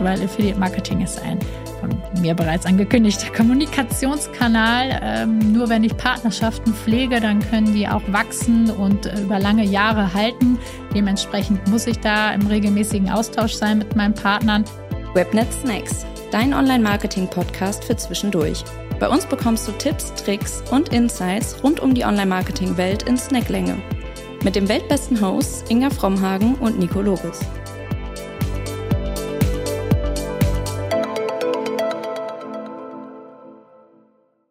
weil Affiliate Marketing ist ein von mir bereits angekündigter Kommunikationskanal. Ähm, nur wenn ich Partnerschaften pflege, dann können die auch wachsen und äh, über lange Jahre halten. Dementsprechend muss ich da im regelmäßigen Austausch sein mit meinen Partnern. Webnet Snacks, dein Online-Marketing-Podcast für zwischendurch. Bei uns bekommst du Tipps, Tricks und Insights rund um die Online-Marketing-Welt in Snacklänge. Mit dem weltbesten Hosts Inga Frommhagen und Nico Lobes.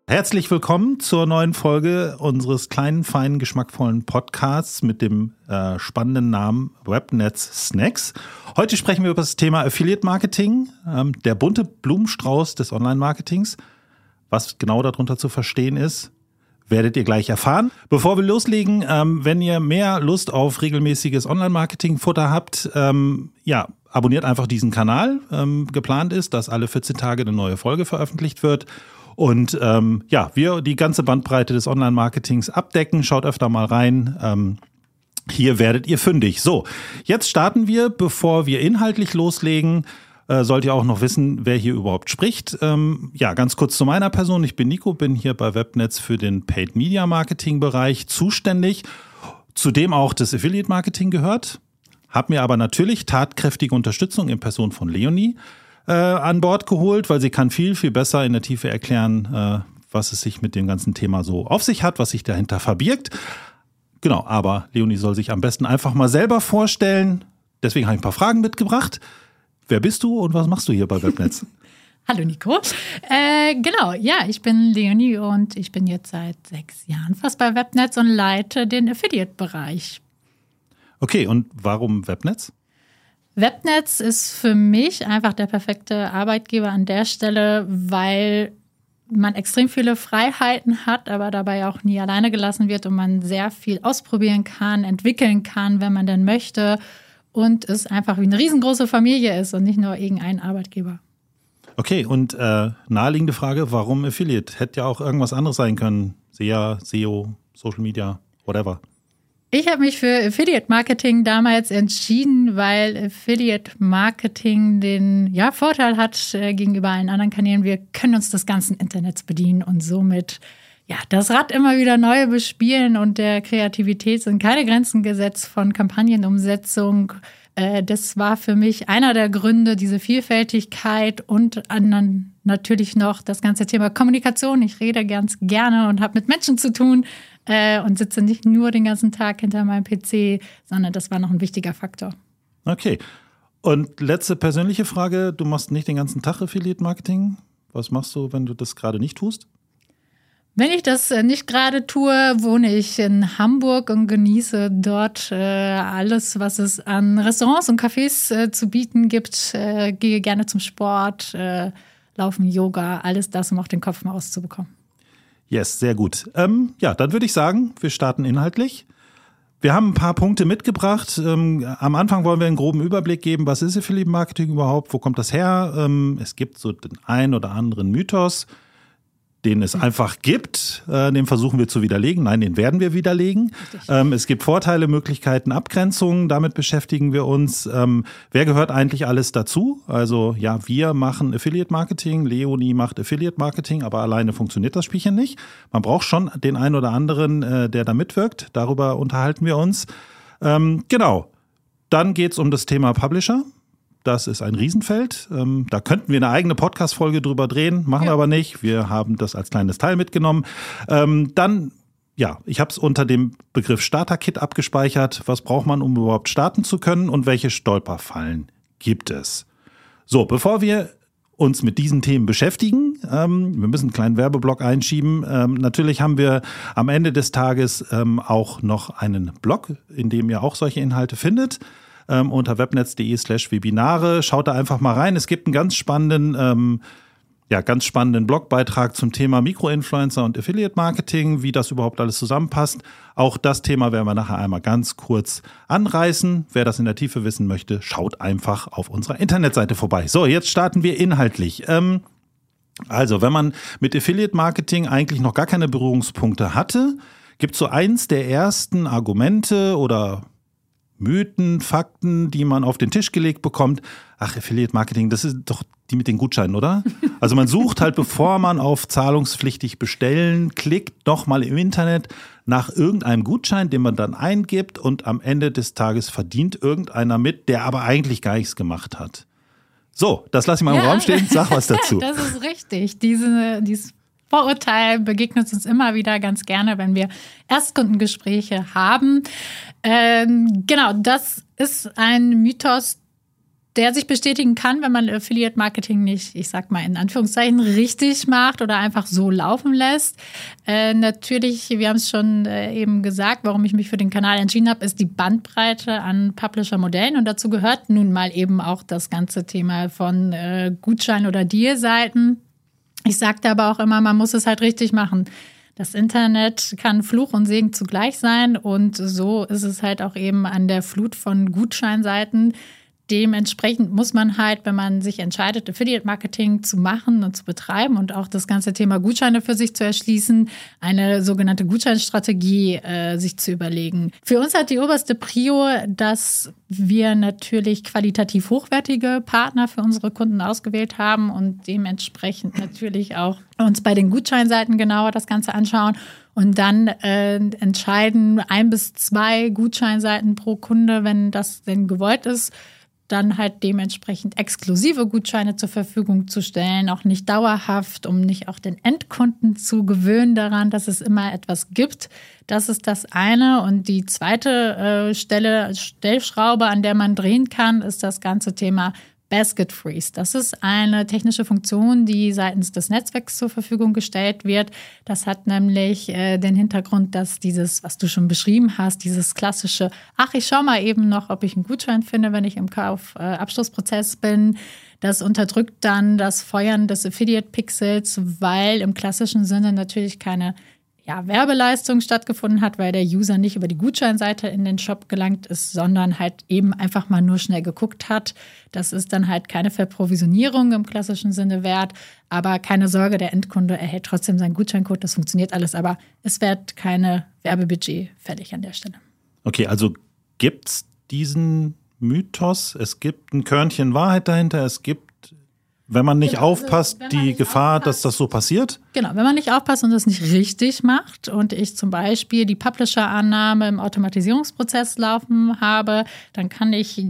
Herzlich willkommen zur neuen Folge unseres kleinen, feinen, geschmackvollen Podcasts mit dem äh, spannenden Namen Webnetz Snacks. Heute sprechen wir über das Thema Affiliate Marketing, ähm, der bunte Blumenstrauß des Online-Marketings. Was genau darunter zu verstehen ist, werdet ihr gleich erfahren. Bevor wir loslegen, ähm, wenn ihr mehr Lust auf regelmäßiges Online-Marketing-Futter habt, ähm, ja, abonniert einfach diesen Kanal. Ähm, geplant ist, dass alle 14 Tage eine neue Folge veröffentlicht wird. Und ähm, ja, wir die ganze Bandbreite des Online-Marketings abdecken. Schaut öfter mal rein. Ähm, hier werdet ihr fündig. So, jetzt starten wir, bevor wir inhaltlich loslegen. Äh, sollt ihr auch noch wissen, wer hier überhaupt spricht. Ähm, ja, ganz kurz zu meiner Person. Ich bin Nico, bin hier bei Webnetz für den Paid Media Marketing Bereich zuständig. Zudem auch das Affiliate Marketing gehört. Hab mir aber natürlich tatkräftige Unterstützung in Person von Leonie äh, an Bord geholt, weil sie kann viel, viel besser in der Tiefe erklären, äh, was es sich mit dem ganzen Thema so auf sich hat, was sich dahinter verbirgt. Genau, aber Leonie soll sich am besten einfach mal selber vorstellen. Deswegen habe ich ein paar Fragen mitgebracht. Wer bist du und was machst du hier bei Webnetz? Hallo Nico. Äh, genau, ja, ich bin Leonie und ich bin jetzt seit sechs Jahren fast bei Webnetz und leite den Affiliate-Bereich. Okay, und warum Webnetz? Webnetz ist für mich einfach der perfekte Arbeitgeber an der Stelle, weil man extrem viele Freiheiten hat, aber dabei auch nie alleine gelassen wird und man sehr viel ausprobieren kann, entwickeln kann, wenn man denn möchte und es einfach wie eine riesengroße Familie ist und nicht nur irgendein Arbeitgeber. Okay, und äh, naheliegende Frage, warum Affiliate? Hätte ja auch irgendwas anderes sein können. SEA, SEO, Social Media, whatever. Ich habe mich für Affiliate Marketing damals entschieden, weil Affiliate Marketing den ja, Vorteil hat äh, gegenüber allen anderen Kanälen. Wir können uns des ganzen Internets bedienen und somit ja, das Rad immer wieder neu bespielen und der Kreativität sind keine Grenzen gesetzt von Kampagnenumsetzung. Äh, das war für mich einer der Gründe, diese Vielfältigkeit und anderen natürlich noch das ganze Thema Kommunikation. Ich rede ganz gerne und habe mit Menschen zu tun äh, und sitze nicht nur den ganzen Tag hinter meinem PC, sondern das war noch ein wichtiger Faktor. Okay. Und letzte persönliche Frage: Du machst nicht den ganzen Tag Affiliate Marketing. Was machst du, wenn du das gerade nicht tust? Wenn ich das äh, nicht gerade tue, wohne ich in Hamburg und genieße dort äh, alles, was es an Restaurants und Cafés äh, zu bieten gibt. Äh, gehe gerne zum Sport, äh, laufen, Yoga, alles das, um auch den Kopf mal auszubekommen. Yes, sehr gut. Ähm, ja, dann würde ich sagen, wir starten inhaltlich. Wir haben ein paar Punkte mitgebracht. Ähm, am Anfang wollen wir einen groben Überblick geben, was ist Affiliate Marketing überhaupt, wo kommt das her? Ähm, es gibt so den ein oder anderen Mythos den es einfach gibt, äh, den versuchen wir zu widerlegen. Nein, den werden wir widerlegen. Ähm, es gibt Vorteile, Möglichkeiten, Abgrenzungen, damit beschäftigen wir uns. Ähm, wer gehört eigentlich alles dazu? Also ja, wir machen Affiliate Marketing, Leonie macht Affiliate Marketing, aber alleine funktioniert das Spielchen nicht. Man braucht schon den einen oder anderen, äh, der da mitwirkt. Darüber unterhalten wir uns. Ähm, genau. Dann geht's um das Thema Publisher. Das ist ein Riesenfeld. Ähm, da könnten wir eine eigene Podcast-Folge drüber drehen, machen ja. wir aber nicht. Wir haben das als kleines Teil mitgenommen. Ähm, dann ja, ich habe es unter dem Begriff Starter-Kit abgespeichert. Was braucht man, um überhaupt starten zu können und welche Stolperfallen gibt es? So, bevor wir uns mit diesen Themen beschäftigen, ähm, wir müssen einen kleinen Werbeblock einschieben. Ähm, natürlich haben wir am Ende des Tages ähm, auch noch einen Blog, in dem ihr auch solche Inhalte findet ähm, unter webnetz.de slash Webinare. Schaut da einfach mal rein. Es gibt einen ganz spannenden, ähm, ja, ganz spannenden Blogbeitrag zum Thema Mikroinfluencer und Affiliate Marketing, wie das überhaupt alles zusammenpasst. Auch das Thema werden wir nachher einmal ganz kurz anreißen. Wer das in der Tiefe wissen möchte, schaut einfach auf unserer Internetseite vorbei. So, jetzt starten wir inhaltlich. Ähm, also, wenn man mit Affiliate Marketing eigentlich noch gar keine Berührungspunkte hatte, gibt es so eins der ersten Argumente oder Mythen, Fakten, die man auf den Tisch gelegt bekommt. Ach, Affiliate Marketing, das ist doch die mit den Gutscheinen, oder? Also man sucht halt, bevor man auf zahlungspflichtig bestellen klickt, doch mal im Internet nach irgendeinem Gutschein, den man dann eingibt und am Ende des Tages verdient irgendeiner mit, der aber eigentlich gar nichts gemacht hat. So, das lasse ich mal im Raum stehen. Sag was dazu. Das ist richtig. Diese, dieses Vorurteil begegnet uns immer wieder ganz gerne, wenn wir Erstkundengespräche haben. Ähm, genau, das ist ein Mythos, der sich bestätigen kann, wenn man Affiliate Marketing nicht, ich sag mal in Anführungszeichen, richtig macht oder einfach so laufen lässt. Äh, natürlich, wir haben es schon äh, eben gesagt, warum ich mich für den Kanal entschieden habe, ist die Bandbreite an Publisher-Modellen und dazu gehört nun mal eben auch das ganze Thema von äh, Gutschein- oder Deal-Seiten ich sagte aber auch immer, man muss es halt richtig machen. Das Internet kann Fluch und Segen zugleich sein und so ist es halt auch eben an der Flut von Gutscheinseiten, dementsprechend muss man halt, wenn man sich entscheidet, Affiliate-Marketing zu machen und zu betreiben und auch das ganze Thema Gutscheine für sich zu erschließen, eine sogenannte Gutscheinstrategie äh, sich zu überlegen. Für uns hat die oberste Prio, dass wir natürlich qualitativ hochwertige Partner für unsere Kunden ausgewählt haben und dementsprechend natürlich auch uns bei den Gutscheinseiten genauer das Ganze anschauen und dann äh, entscheiden ein bis zwei Gutscheinseiten pro Kunde, wenn das denn gewollt ist dann halt dementsprechend exklusive Gutscheine zur Verfügung zu stellen, auch nicht dauerhaft, um nicht auch den Endkunden zu gewöhnen daran, dass es immer etwas gibt. Das ist das eine. Und die zweite äh, Stelle, Stellschraube, an der man drehen kann, ist das ganze Thema Basket Freeze. Das ist eine technische Funktion, die seitens des Netzwerks zur Verfügung gestellt wird. Das hat nämlich äh, den Hintergrund, dass dieses, was du schon beschrieben hast, dieses klassische, ach, ich schau mal eben noch, ob ich einen Gutschein finde, wenn ich im Kaufabschlussprozess äh, bin. Das unterdrückt dann das Feuern des Affiliate-Pixels, weil im klassischen Sinne natürlich keine ja, Werbeleistung stattgefunden hat, weil der User nicht über die Gutscheinseite in den Shop gelangt ist, sondern halt eben einfach mal nur schnell geguckt hat. Das ist dann halt keine Verprovisionierung im klassischen Sinne wert, aber keine Sorge, der Endkunde erhält trotzdem seinen Gutscheincode, das funktioniert alles, aber es wird keine Werbebudget fällig an der Stelle. Okay, also gibt es diesen Mythos, es gibt ein Körnchen Wahrheit dahinter, es gibt wenn man nicht genau, aufpasst, also, die nicht Gefahr, aufpasst, dass das so passiert? Genau, wenn man nicht aufpasst und das nicht richtig macht und ich zum Beispiel die Publisher-Annahme im Automatisierungsprozess laufen habe, dann kann ich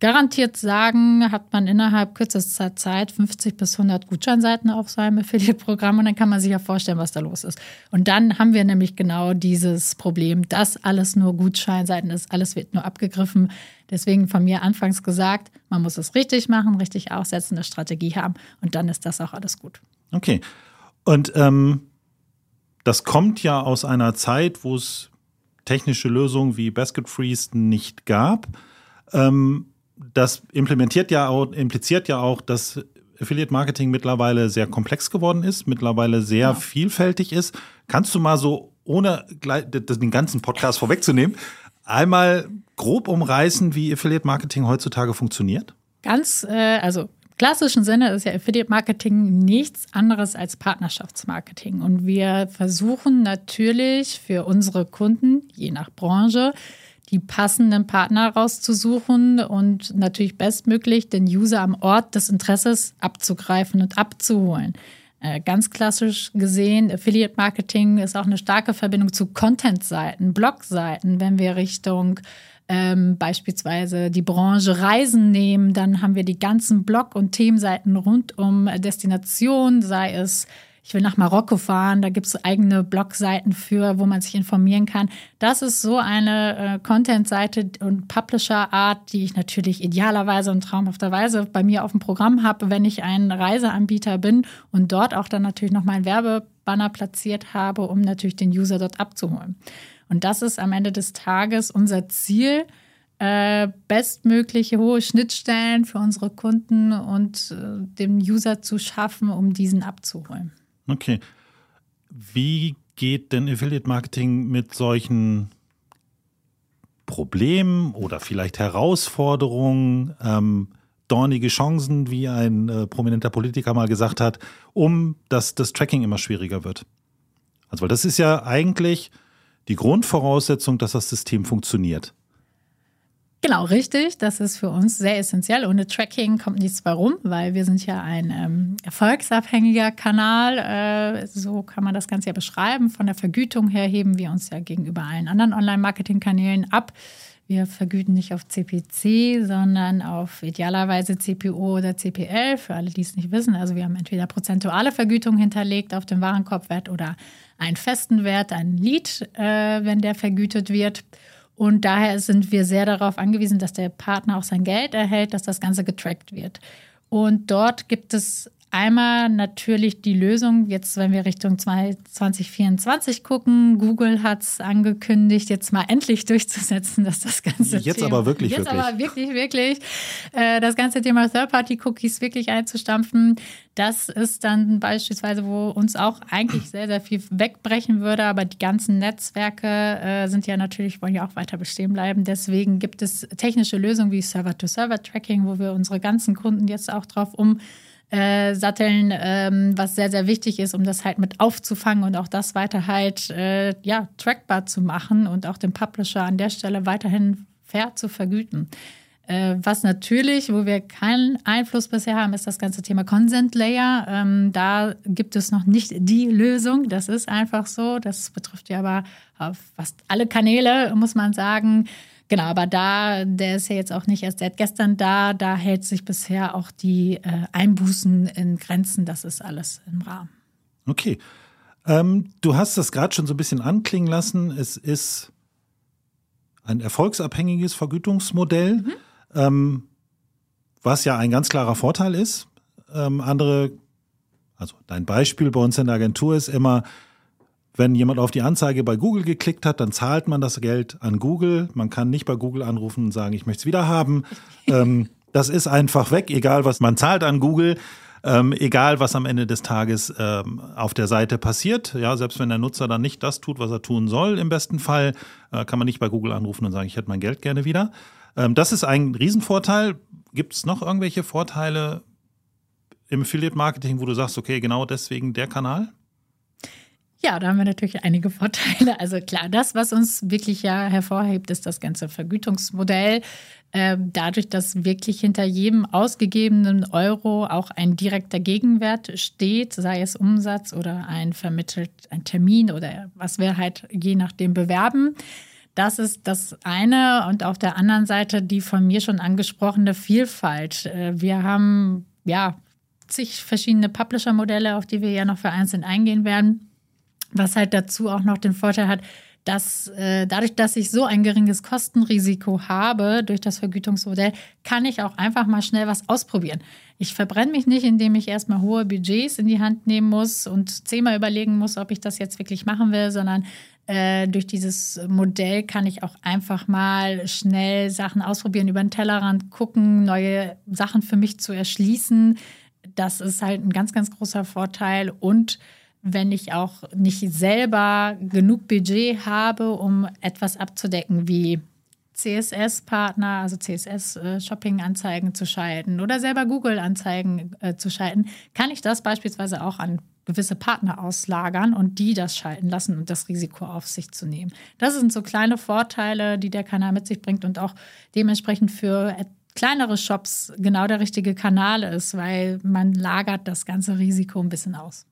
garantiert sagen, hat man innerhalb kürzester Zeit 50 bis 100 Gutscheinseiten auf seinem Affiliate-Programm und dann kann man sich ja vorstellen, was da los ist. Und dann haben wir nämlich genau dieses Problem, dass alles nur Gutscheinseiten ist, alles wird nur abgegriffen. Deswegen von mir anfangs gesagt, man muss es richtig machen, richtig aufsetzen, eine Strategie haben und dann ist das auch alles gut. Okay. Und ähm, das kommt ja aus einer Zeit, wo es technische Lösungen wie Basket Freeze nicht gab. Ähm, das implementiert ja auch, impliziert ja auch, dass Affiliate Marketing mittlerweile sehr komplex geworden ist, mittlerweile sehr ja. vielfältig ist. Kannst du mal so, ohne den ganzen Podcast vorwegzunehmen, einmal grob umreißen, wie Affiliate Marketing heutzutage funktioniert? Ganz, äh, also klassischen Sinne ist ja Affiliate Marketing nichts anderes als Partnerschaftsmarketing. Und wir versuchen natürlich für unsere Kunden, je nach Branche, die passenden Partner rauszusuchen und natürlich bestmöglich den User am Ort des Interesses abzugreifen und abzuholen. Äh, ganz klassisch gesehen, Affiliate Marketing ist auch eine starke Verbindung zu Content-Seiten, Blog-Seiten, wenn wir Richtung ähm, beispielsweise die Branche Reisen nehmen, dann haben wir die ganzen Blog- und Themenseiten rund um Destination, sei es ich will nach Marokko fahren, da gibt es eigene Blogseiten für, wo man sich informieren kann. Das ist so eine äh, Content-Seite und Publisher-Art, die ich natürlich idealerweise und traumhafterweise bei mir auf dem Programm habe, wenn ich ein Reiseanbieter bin und dort auch dann natürlich noch meinen Werbebanner platziert habe, um natürlich den User dort abzuholen. Und das ist am Ende des Tages unser Ziel, äh, bestmögliche hohe Schnittstellen für unsere Kunden und äh, dem User zu schaffen, um diesen abzuholen. Okay. Wie geht denn Affiliate Marketing mit solchen Problemen oder vielleicht Herausforderungen, ähm, dornige Chancen, wie ein äh, prominenter Politiker mal gesagt hat, um dass das Tracking immer schwieriger wird? Also, weil das ist ja eigentlich die Grundvoraussetzung, dass das System funktioniert. Genau, richtig. Das ist für uns sehr essentiell. Ohne Tracking kommt nichts warum, weil wir sind ja ein ähm, erfolgsabhängiger Kanal. Äh, so kann man das Ganze ja beschreiben. Von der Vergütung her heben wir uns ja gegenüber allen anderen Online-Marketing-Kanälen ab. Wir vergüten nicht auf CPC, sondern auf idealerweise CPO oder CPL, für alle, die es nicht wissen. Also wir haben entweder prozentuale Vergütung hinterlegt auf den Warenkorbwert oder einen festen Wert, einen Lead, äh, wenn der vergütet wird. Und daher sind wir sehr darauf angewiesen, dass der Partner auch sein Geld erhält, dass das Ganze getrackt wird. Und dort gibt es Einmal natürlich die Lösung, jetzt wenn wir Richtung 2024 gucken, Google hat es angekündigt, jetzt mal endlich durchzusetzen, dass das ganze Jetzt Thema, aber wirklich, jetzt wirklich. aber wirklich, wirklich, äh, das ganze Thema Third-Party-Cookies wirklich einzustampfen. Das ist dann beispielsweise, wo uns auch eigentlich sehr, sehr viel wegbrechen würde, aber die ganzen Netzwerke äh, sind ja natürlich, wollen ja auch weiter bestehen bleiben. Deswegen gibt es technische Lösungen wie Server-to-Server-Tracking, wo wir unsere ganzen Kunden jetzt auch drauf um äh, satteln, ähm, was sehr, sehr wichtig ist, um das halt mit aufzufangen und auch das weiter halt äh, ja, trackbar zu machen und auch den Publisher an der Stelle weiterhin fair zu vergüten. Äh, was natürlich, wo wir keinen Einfluss bisher haben, ist das ganze Thema Consent Layer. Ähm, da gibt es noch nicht die Lösung. Das ist einfach so. Das betrifft ja aber fast alle Kanäle, muss man sagen. Genau, aber da, der ist ja jetzt auch nicht erst seit gestern da, da hält sich bisher auch die äh, Einbußen in Grenzen. Das ist alles im Rahmen. Okay. Ähm, du hast das gerade schon so ein bisschen anklingen lassen. Es ist ein erfolgsabhängiges Vergütungsmodell, mhm. ähm, was ja ein ganz klarer Vorteil ist. Ähm, andere, also dein Beispiel bei uns in der Agentur ist immer, wenn jemand auf die Anzeige bei Google geklickt hat, dann zahlt man das Geld an Google. Man kann nicht bei Google anrufen und sagen, ich möchte es wieder haben. ähm, das ist einfach weg, egal was man zahlt an Google. Ähm, egal, was am Ende des Tages ähm, auf der Seite passiert. Ja, selbst wenn der Nutzer dann nicht das tut, was er tun soll, im besten Fall, äh, kann man nicht bei Google anrufen und sagen, ich hätte mein Geld gerne wieder. Ähm, das ist ein Riesenvorteil. Gibt es noch irgendwelche Vorteile im Affiliate Marketing, wo du sagst, okay, genau deswegen der Kanal? Ja, da haben wir natürlich einige Vorteile. Also klar, das, was uns wirklich ja hervorhebt, ist das ganze Vergütungsmodell. Ähm, dadurch, dass wirklich hinter jedem ausgegebenen Euro auch ein direkter Gegenwert steht, sei es Umsatz oder ein vermittelt ein Termin oder was wir halt je nachdem bewerben. Das ist das eine. Und auf der anderen Seite die von mir schon angesprochene Vielfalt. Äh, wir haben ja zig verschiedene Publisher-Modelle, auf die wir ja noch vereinzelt eingehen werden was halt dazu auch noch den Vorteil hat, dass äh, dadurch, dass ich so ein geringes Kostenrisiko habe durch das Vergütungsmodell, kann ich auch einfach mal schnell was ausprobieren. Ich verbrenne mich nicht, indem ich erstmal hohe Budgets in die Hand nehmen muss und zehnmal überlegen muss, ob ich das jetzt wirklich machen will, sondern äh, durch dieses Modell kann ich auch einfach mal schnell Sachen ausprobieren, über den Tellerrand gucken, neue Sachen für mich zu erschließen. Das ist halt ein ganz, ganz großer Vorteil und wenn ich auch nicht selber genug Budget habe, um etwas abzudecken wie CSS-Partner, also CSS-Shopping-Anzeigen äh, zu schalten oder selber Google-Anzeigen äh, zu schalten, kann ich das beispielsweise auch an gewisse Partner auslagern und die das schalten lassen und das Risiko auf sich zu nehmen. Das sind so kleine Vorteile, die der Kanal mit sich bringt und auch dementsprechend für kleinere Shops genau der richtige Kanal ist, weil man lagert das ganze Risiko ein bisschen aus.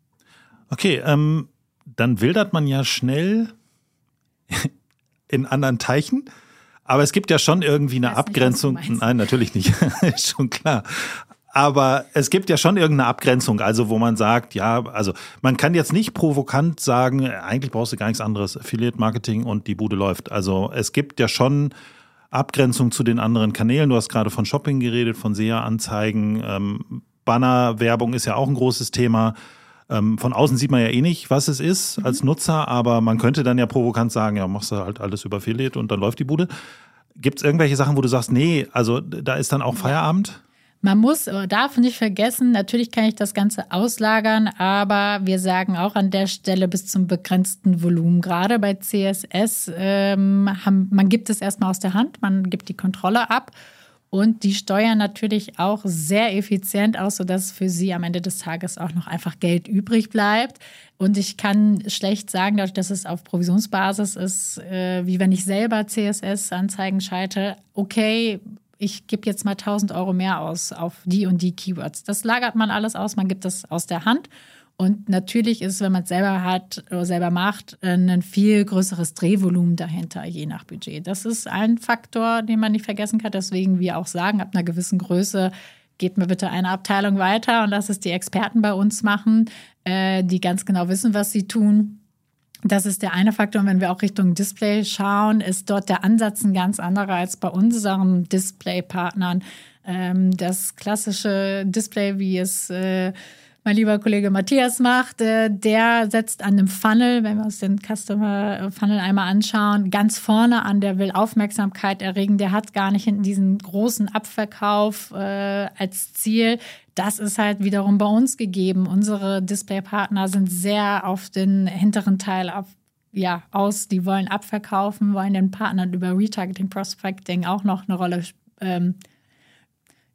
Okay, ähm, dann wildert man ja schnell in anderen Teichen. Aber es gibt ja schon irgendwie eine Abgrenzung. Nicht, Nein, natürlich nicht. Ist schon klar. Aber es gibt ja schon irgendeine Abgrenzung, also wo man sagt, ja, also man kann jetzt nicht provokant sagen, eigentlich brauchst du gar nichts anderes, Affiliate Marketing und die Bude läuft. Also es gibt ja schon Abgrenzung zu den anderen Kanälen. Du hast gerade von Shopping geredet, von SEA-Anzeigen. Ähm, Banner-Werbung ist ja auch ein großes Thema. Ähm, von außen sieht man ja eh nicht, was es ist als Nutzer, aber man könnte dann ja provokant sagen, ja, machst du halt alles über Affiliate und dann läuft die Bude. Gibt es irgendwelche Sachen, wo du sagst, nee, also da ist dann auch Feierabend? Man muss, darf nicht vergessen, natürlich kann ich das Ganze auslagern, aber wir sagen auch an der Stelle bis zum begrenzten Volumen. Gerade bei CSS, ähm, haben, man gibt es erstmal aus der Hand, man gibt die Kontrolle ab Und die steuern natürlich auch sehr effizient aus, sodass für sie am Ende des Tages auch noch einfach Geld übrig bleibt. Und ich kann schlecht sagen, dadurch, dass es auf Provisionsbasis ist, äh, wie wenn ich selber CSS-Anzeigen schalte, okay, ich gebe jetzt mal 1000 Euro mehr aus auf die und die Keywords. Das lagert man alles aus, man gibt das aus der Hand. Und natürlich ist, wenn man es selber hat oder selber macht, ein viel größeres Drehvolumen dahinter, je nach Budget. Das ist ein Faktor, den man nicht vergessen kann. Deswegen wir auch sagen, ab einer gewissen Größe geht mir bitte eine Abteilung weiter und lass es die Experten bei uns machen, äh, die ganz genau wissen, was sie tun. Das ist der eine Faktor. Und wenn wir auch Richtung Display schauen, ist dort der Ansatz ein ganz anderer als bei unseren Display-Partnern. Ähm, das klassische Display, wie es äh, mein lieber Kollege Matthias macht, äh, der setzt an einem Funnel, wenn wir uns den Customer Funnel einmal anschauen, ganz vorne an, der will Aufmerksamkeit erregen, der hat gar nicht hinten diesen großen Abverkauf äh, als Ziel. Das ist halt wiederum bei uns gegeben. Unsere Displaypartner sind sehr auf den hinteren Teil auf, ja, aus. Die wollen abverkaufen, wollen den Partnern über Retargeting, Prospecting auch noch eine Rolle ähm,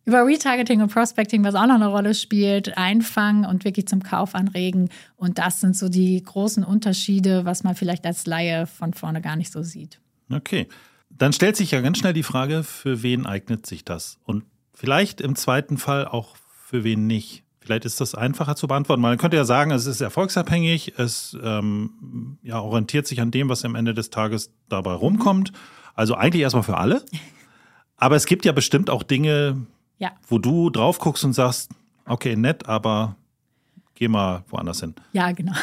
über Retargeting und Prospecting, was auch noch eine Rolle spielt, einfangen und wirklich zum Kauf anregen. Und das sind so die großen Unterschiede, was man vielleicht als Laie von vorne gar nicht so sieht. Okay. Dann stellt sich ja ganz schnell die Frage, für wen eignet sich das? Und vielleicht im zweiten Fall auch für wen nicht. Vielleicht ist das einfacher zu beantworten. Man könnte ja sagen, es ist erfolgsabhängig, es ähm, ja, orientiert sich an dem, was am Ende des Tages dabei rumkommt. Also eigentlich erstmal für alle. Aber es gibt ja bestimmt auch Dinge, ja. Wo du drauf guckst und sagst, okay, nett, aber geh mal woanders hin. Ja, genau.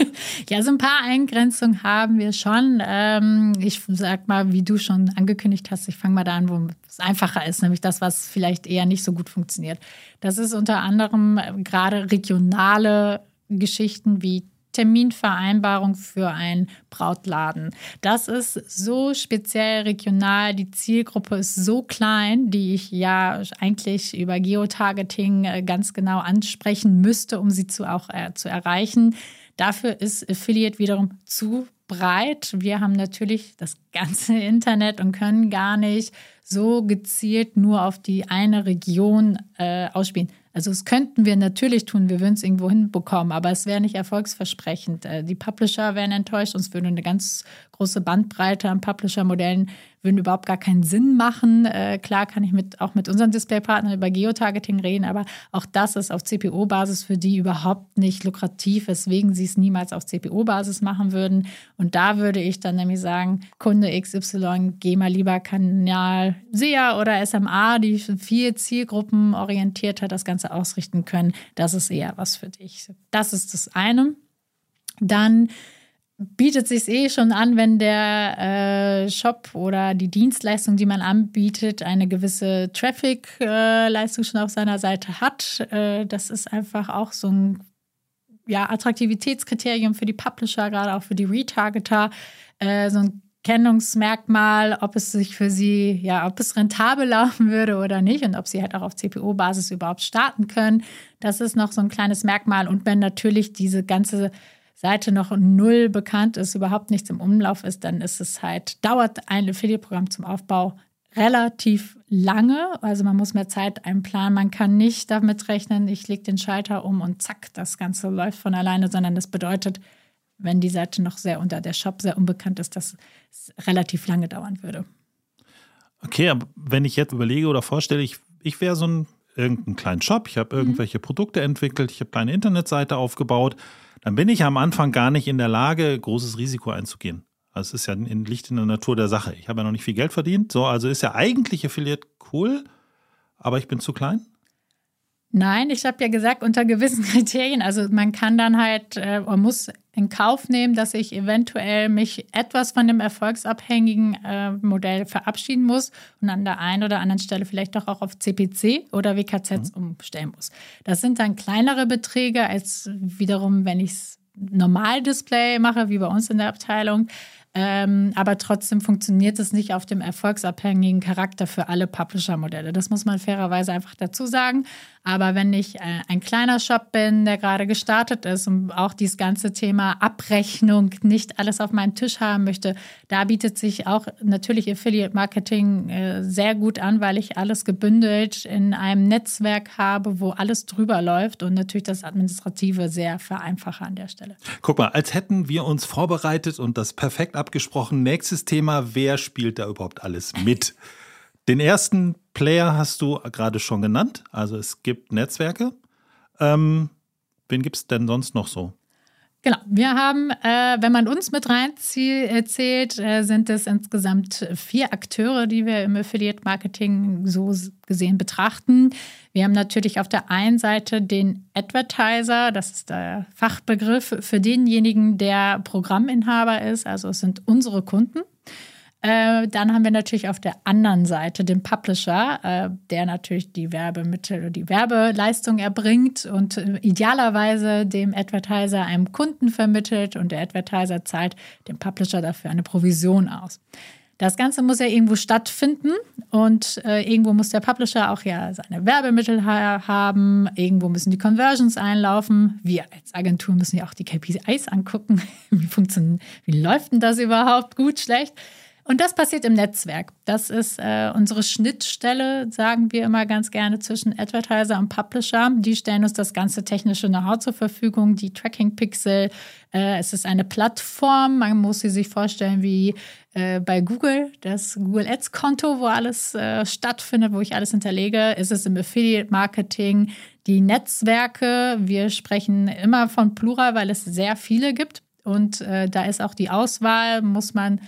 ja, so ein paar Eingrenzungen haben wir schon. Ähm, ich sag mal, wie du schon angekündigt hast, ich fange mal da an, wo es einfacher ist, nämlich das, was vielleicht eher nicht so gut funktioniert. Das ist unter anderem gerade regionale Geschichten wie Terminvereinbarung für einen Brautladen. Das ist so speziell regional. Die Zielgruppe ist so klein, die ich ja eigentlich über Geotargeting äh, ganz genau ansprechen müsste, um sie zu auch äh, zu erreichen. Dafür ist Affiliate wiederum zu breit. Wir haben natürlich das ganze Internet und können gar nicht so gezielt nur auf die eine Region äh, ausspielen. Also das könnten wir natürlich tun, wir würden es irgendwo hinbekommen, aber es wäre nicht erfolgsversprechend. Äh, die Publisher wären enttäuscht, uns würde eine ganz große Bandbreite an Publisher-Modellen würden überhaupt gar keinen Sinn machen. Äh, klar kann ich mit, auch mit unseren Displaypartnern über Geotargeting reden, aber auch das ist auf CPO-Basis für die überhaupt nicht lukrativ, weswegen sie es niemals auf CPO-Basis machen würden. Und da würde ich dann nämlich sagen, Kunde XY, geh mal lieber Kanal SEA oder SMA, die viel zielgruppenorientierter das Ganze ausrichten können. Das ist eher was für dich. Das ist das eine. Dann bietet sich eh schon an, wenn der äh, Shop oder die Dienstleistung, die man anbietet, eine gewisse Traffic-Leistung äh, schon auf seiner Seite hat. Äh, das ist einfach auch so ein ja, Attraktivitätskriterium für die Publisher, gerade auch für die Retargeter, äh, so ein Kennungsmerkmal, ob es sich für sie, ja, ob es rentabel laufen würde oder nicht und ob sie halt auch auf CPO-Basis überhaupt starten können. Das ist noch so ein kleines Merkmal. Und wenn natürlich diese ganze Seite noch null bekannt ist, überhaupt nichts im Umlauf ist, dann ist es halt, dauert ein Affiliate-Programm zum Aufbau relativ lange. Also man muss mehr Zeit einplanen. Man kann nicht damit rechnen, ich lege den Schalter um und zack, das Ganze läuft von alleine, sondern das bedeutet, wenn die Seite noch sehr unter der Shop sehr unbekannt ist, dass es relativ lange dauern würde. Okay, aber wenn ich jetzt überlege oder vorstelle, ich, ich wäre so ein irgendeinen kleinen Shop, ich habe mhm. irgendwelche mhm. Produkte entwickelt, ich habe eine Internetseite aufgebaut, dann bin ich am Anfang gar nicht in der Lage, großes Risiko einzugehen. Also es ist ja in, Licht in der Natur der Sache. Ich habe ja noch nicht viel Geld verdient. So, also ist ja eigentlich Affiliate cool, aber ich bin zu klein. Nein, ich habe ja gesagt, unter gewissen Kriterien. Also man kann dann halt, äh, man muss in Kauf nehmen, dass ich eventuell mich etwas von dem erfolgsabhängigen äh, Modell verabschieden muss und an der einen oder anderen Stelle vielleicht doch auch auf CPC oder WKZ mhm. umstellen muss. Das sind dann kleinere Beträge als wiederum, wenn ich es normal Display mache, wie bei uns in der Abteilung. Ähm, aber trotzdem funktioniert es nicht auf dem erfolgsabhängigen Charakter für alle Publisher-Modelle. Das muss man fairerweise einfach dazu sagen. Aber wenn ich äh, ein kleiner Shop bin, der gerade gestartet ist und auch dieses ganze Thema Abrechnung nicht alles auf meinen Tisch haben möchte, da bietet sich auch natürlich Affiliate Marketing äh, sehr gut an, weil ich alles gebündelt in einem Netzwerk habe, wo alles drüber läuft und natürlich das Administrative sehr vereinfache an der Stelle. Guck mal, als hätten wir uns vorbereitet und das perfekt abgesprochen. Nächstes Thema, wer spielt da überhaupt alles mit? Den ersten Player hast du gerade schon genannt. Also es gibt Netzwerke. Ähm, wen gibt es denn sonst noch so? Genau, wir haben, äh, wenn man uns mit reinzählt, äh, sind es insgesamt vier Akteure, die wir im Affiliate Marketing so gesehen betrachten. Wir haben natürlich auf der einen Seite den Advertiser, das ist der Fachbegriff für denjenigen, der Programminhaber ist, also es sind unsere Kunden. Äh, dann haben wir natürlich auf der anderen Seite den Publisher, äh, der natürlich die Werbemittel, die Werbeleistung erbringt und äh, idealerweise dem Advertiser einem Kunden vermittelt und der Advertiser zahlt dem Publisher dafür eine Provision aus. Das Ganze muss ja irgendwo stattfinden und äh, irgendwo muss der Publisher auch ja seine Werbemittel ha haben, irgendwo müssen die Conversions einlaufen. Wir als Agentur müssen ja auch die KPIs angucken. wie funktioniert, wie läuft denn das überhaupt? Gut, schlecht? Und das passiert im Netzwerk. Das ist äh, unsere Schnittstelle, sagen wir immer ganz gerne, zwischen Advertiser und Publisher. Die stellen uns das ganze technische Know-how zur Verfügung, die Tracking-Pixel. Äh, es ist eine Plattform, man muss sie sich vorstellen wie äh, bei Google, das Google Ads-Konto, wo alles äh, stattfindet, wo ich alles hinterlege. Ist es im Affiliate-Marketing die Netzwerke. Wir sprechen immer von Plural, weil es sehr viele gibt. Und äh, da ist auch die Auswahl, muss man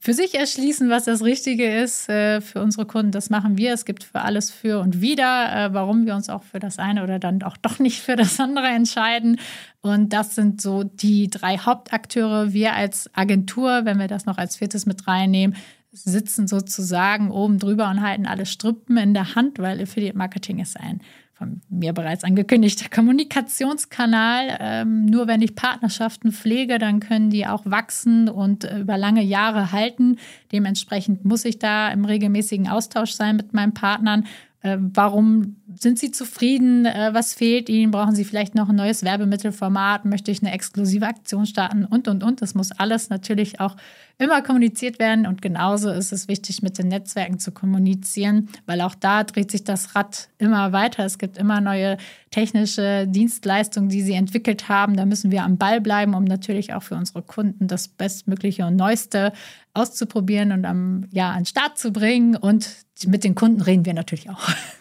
für sich erschließen, was das Richtige ist äh, für unsere Kunden. Das machen wir. Es gibt für alles für und wieder, äh, warum wir uns auch für das eine oder dann auch doch nicht für das andere entscheiden. Und das sind so die drei Hauptakteure. Wir als Agentur, wenn wir das noch als viertes mit reinnehmen, sitzen sozusagen oben drüber und halten alle Strippen in der Hand, weil Affiliate Marketing ist ein von mir bereits angekündigter Kommunikationskanal. Ähm, nur wenn ich Partnerschaften pflege, dann können die auch wachsen und äh, über lange Jahre halten. Dementsprechend muss ich da im regelmäßigen Austausch sein mit meinen Partnern. Äh, warum sind Sie zufrieden? Äh, was fehlt Ihnen? Brauchen Sie vielleicht noch ein neues Werbemittelformat? Möchte ich eine exklusive Aktion starten? Und, und, und. Das muss alles natürlich auch immer kommuniziert werden. Und genauso ist es wichtig, mit den Netzwerken zu kommunizieren, weil auch da dreht sich das Rad immer weiter. Es gibt immer neue technische Dienstleistungen, die sie entwickelt haben. Da müssen wir am Ball bleiben, um natürlich auch für unsere Kunden das Bestmögliche und Neueste auszuprobieren und am, ja, an den Start zu bringen. Und mit den Kunden reden wir natürlich auch.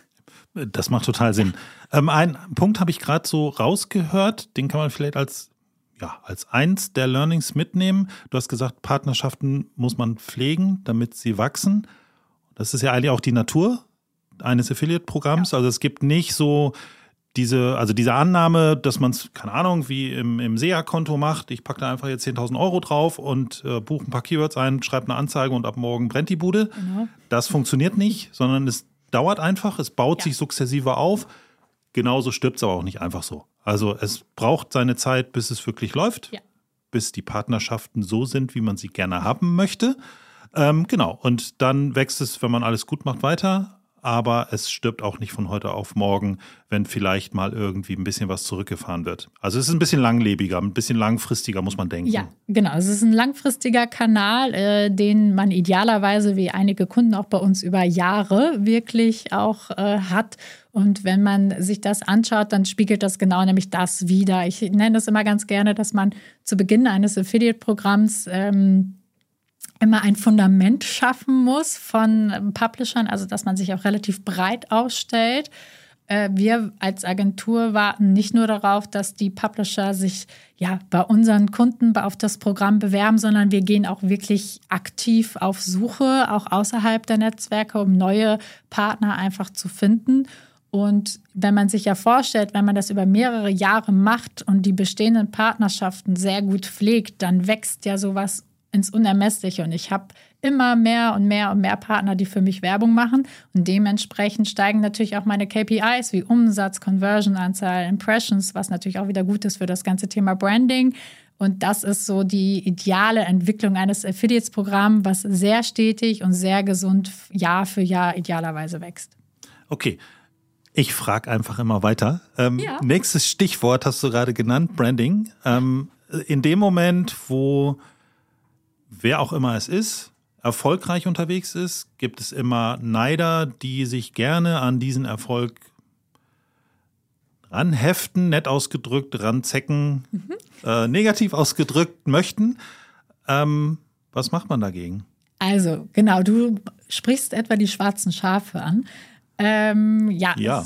Das macht total Sinn. Ähm, ein Punkt habe ich gerade so rausgehört, den kann man vielleicht als, ja, als eins der Learnings mitnehmen. Du hast gesagt, Partnerschaften muss man pflegen, damit sie wachsen. Das ist ja eigentlich auch die Natur eines Affiliate-Programms. Ja. Also es gibt nicht so diese, also diese Annahme, dass man es, keine Ahnung, wie im, im SEA-Konto macht, ich packe da einfach jetzt 10.000 Euro drauf und äh, buche ein paar Keywords ein, schreibe eine Anzeige und ab morgen brennt die Bude. Genau. Das funktioniert nicht, sondern es dauert einfach, es baut ja. sich sukzessive auf. Genauso stirbt es aber auch nicht einfach so. Also es braucht seine Zeit, bis es wirklich läuft, ja. bis die Partnerschaften so sind, wie man sie gerne haben möchte. Ähm, genau, und dann wächst es, wenn man alles gut macht, weiter aber es stirbt auch nicht von heute auf morgen, wenn vielleicht mal irgendwie ein bisschen was zurückgefahren wird. Also es ist ein bisschen langlebiger, ein bisschen langfristiger, muss man denken. Ja, genau. Es ist ein langfristiger Kanal, äh, den man idealerweise, wie einige Kunden auch bei uns über Jahre wirklich auch äh, hat. Und wenn man sich das anschaut, dann spiegelt das genau nämlich das wieder. Ich nenne das immer ganz gerne, dass man zu Beginn eines Affiliate-Programms ähm, immer ein Fundament schaffen muss von Publishern, also dass man sich auch relativ breit ausstellt. Äh, wir als Agentur warten nicht nur darauf, dass die Publisher sich ja bei unseren Kunden auf das Programm bewerben, sondern wir gehen auch wirklich aktiv auf Suche, auch außerhalb der Netzwerke, um neue Partner einfach zu finden. Und wenn man sich ja vorstellt, wenn man das über mehrere Jahre macht und die bestehenden Partnerschaften sehr gut pflegt, dann wächst ja sowas ins Unermessliche. Und ich habe immer mehr und mehr und mehr Partner, die für mich Werbung machen. Und dementsprechend steigen natürlich auch meine KPIs wie Umsatz, Conversion-Anzahl, Impressions, was natürlich auch wieder gut ist für das ganze Thema Branding. Und das ist so die ideale Entwicklung eines Affiliates-Programms, was sehr stetig und sehr gesund Jahr für Jahr idealerweise wächst. Okay. Ich frage einfach immer weiter. Ähm, ja. Nächstes Stichwort hast du gerade genannt, Branding. Ähm, in dem Moment, wo wer auch immer es ist, erfolgreich unterwegs ist, gibt es immer Neider, die sich gerne an diesen Erfolg ranheften, nett ausgedrückt, ranzecken, mhm. äh, negativ ausgedrückt möchten. Ähm, was macht man dagegen? Also, genau, du sprichst etwa die schwarzen Schafe an. Ähm, ja. ja.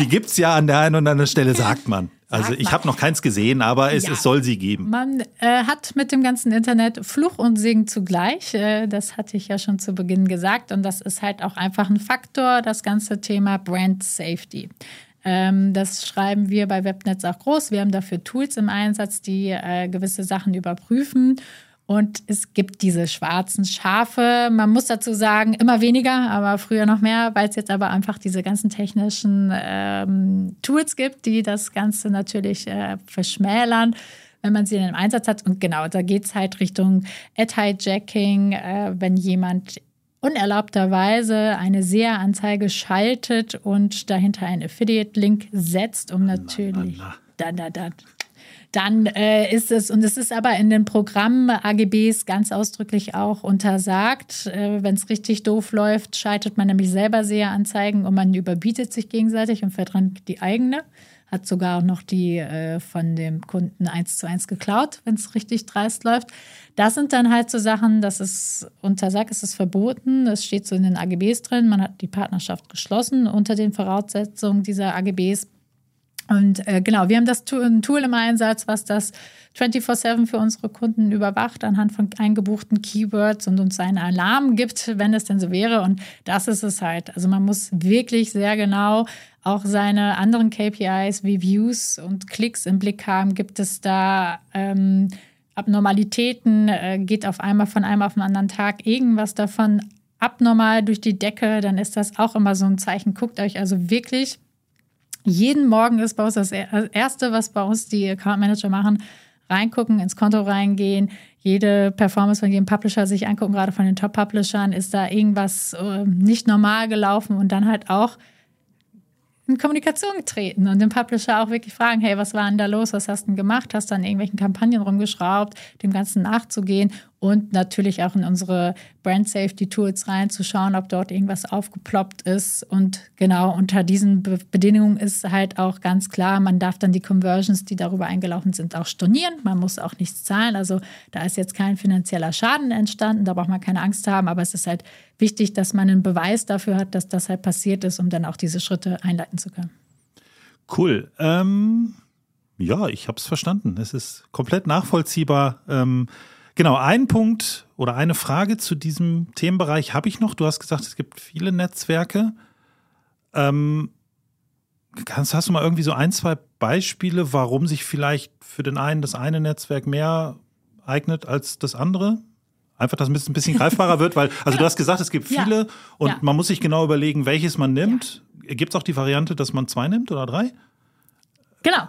die gibt es ja an der einen oder anderen Stelle, sagt man. Also ich habe noch keins gesehen, aber es, ja. es soll sie geben. Man äh, hat mit dem ganzen Internet Fluch und Segen zugleich. Äh, das hatte ich ja schon zu Beginn gesagt. Und das ist halt auch einfach ein Faktor, das ganze Thema Brand Safety. Ähm, das schreiben wir bei Webnetz auch groß. Wir haben dafür Tools im Einsatz, die äh, gewisse Sachen überprüfen. Und es gibt diese schwarzen Schafe. Man muss dazu sagen, immer weniger, aber früher noch mehr, weil es jetzt aber einfach diese ganzen technischen ähm, Tools gibt, die das Ganze natürlich äh, verschmälern, wenn man sie in einem Einsatz hat. Und genau, da geht es halt Richtung Ad-Hijacking, äh, wenn jemand unerlaubterweise eine SEA-Anzeige schaltet und dahinter einen Affiliate-Link setzt, um natürlich. Da, da, da, dann äh, ist es, und es ist aber in den Programm-AGBs ganz ausdrücklich auch untersagt, äh, wenn es richtig doof läuft, schaltet man nämlich selber SEA-Anzeigen und man überbietet sich gegenseitig und verdrängt die eigene. Hat sogar auch noch die äh, von dem Kunden eins zu eins geklaut, wenn es richtig dreist läuft. Das sind dann halt so Sachen, das ist untersagt, es ist verboten, es steht so in den AGBs drin, man hat die Partnerschaft geschlossen unter den Voraussetzungen dieser AGBs und äh, genau, wir haben das ein Tool im Einsatz, was das 24-7 für unsere Kunden überwacht anhand von eingebuchten Keywords und uns einen Alarm gibt, wenn es denn so wäre. Und das ist es halt. Also man muss wirklich sehr genau auch seine anderen KPIs wie Views und Klicks im Blick haben. Gibt es da ähm, Abnormalitäten? Äh, geht auf einmal von einem auf den anderen Tag irgendwas davon abnormal durch die Decke? Dann ist das auch immer so ein Zeichen. Guckt euch also wirklich jeden Morgen ist bei uns das Erste, was bei uns die Account Manager machen, reingucken, ins Konto reingehen, jede Performance von jedem Publisher sich angucken, gerade von den Top-Publishern, ist da irgendwas äh, nicht normal gelaufen und dann halt auch in Kommunikation getreten und den Publisher auch wirklich fragen, hey, was war denn da los, was hast du denn gemacht, hast du an irgendwelchen Kampagnen rumgeschraubt, dem Ganzen nachzugehen und natürlich auch in unsere Brand Safety Tools reinzuschauen, ob dort irgendwas aufgeploppt ist. Und genau unter diesen Be Bedingungen ist halt auch ganz klar, man darf dann die Conversions, die darüber eingelaufen sind, auch stornieren. Man muss auch nichts zahlen. Also da ist jetzt kein finanzieller Schaden entstanden, da braucht man keine Angst haben. Aber es ist halt wichtig, dass man einen Beweis dafür hat, dass das halt passiert ist, um dann auch diese Schritte einleiten zu können. Cool. Ähm, ja, ich habe es verstanden. Es ist komplett nachvollziehbar. Ähm, Genau, ein Punkt oder eine Frage zu diesem Themenbereich habe ich noch. Du hast gesagt, es gibt viele Netzwerke. Ähm, kannst, hast du mal irgendwie so ein, zwei Beispiele, warum sich vielleicht für den einen das eine Netzwerk mehr eignet als das andere? Einfach, dass es ein bisschen greifbarer wird, weil, also du hast gesagt, es gibt viele ja. und ja. man muss sich genau überlegen, welches man nimmt. Ja. Gibt es auch die Variante, dass man zwei nimmt oder drei? Genau.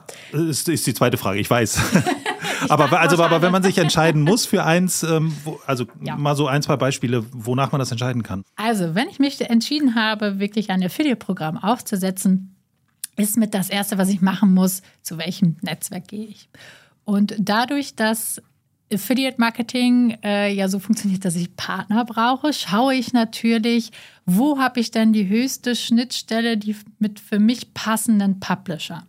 Ist, ist die zweite Frage, ich weiß. aber, also, aber wenn man sich entscheiden muss für eins, ähm, wo, also ja. mal so ein, zwei Beispiele, wonach man das entscheiden kann. Also, wenn ich mich entschieden habe, wirklich ein Affiliate-Programm aufzusetzen, ist mit das Erste, was ich machen muss, zu welchem Netzwerk gehe ich. Und dadurch, dass Affiliate Marketing äh, ja so funktioniert, dass ich Partner brauche, schaue ich natürlich, wo habe ich denn die höchste Schnittstelle, die mit für mich passenden Publisher.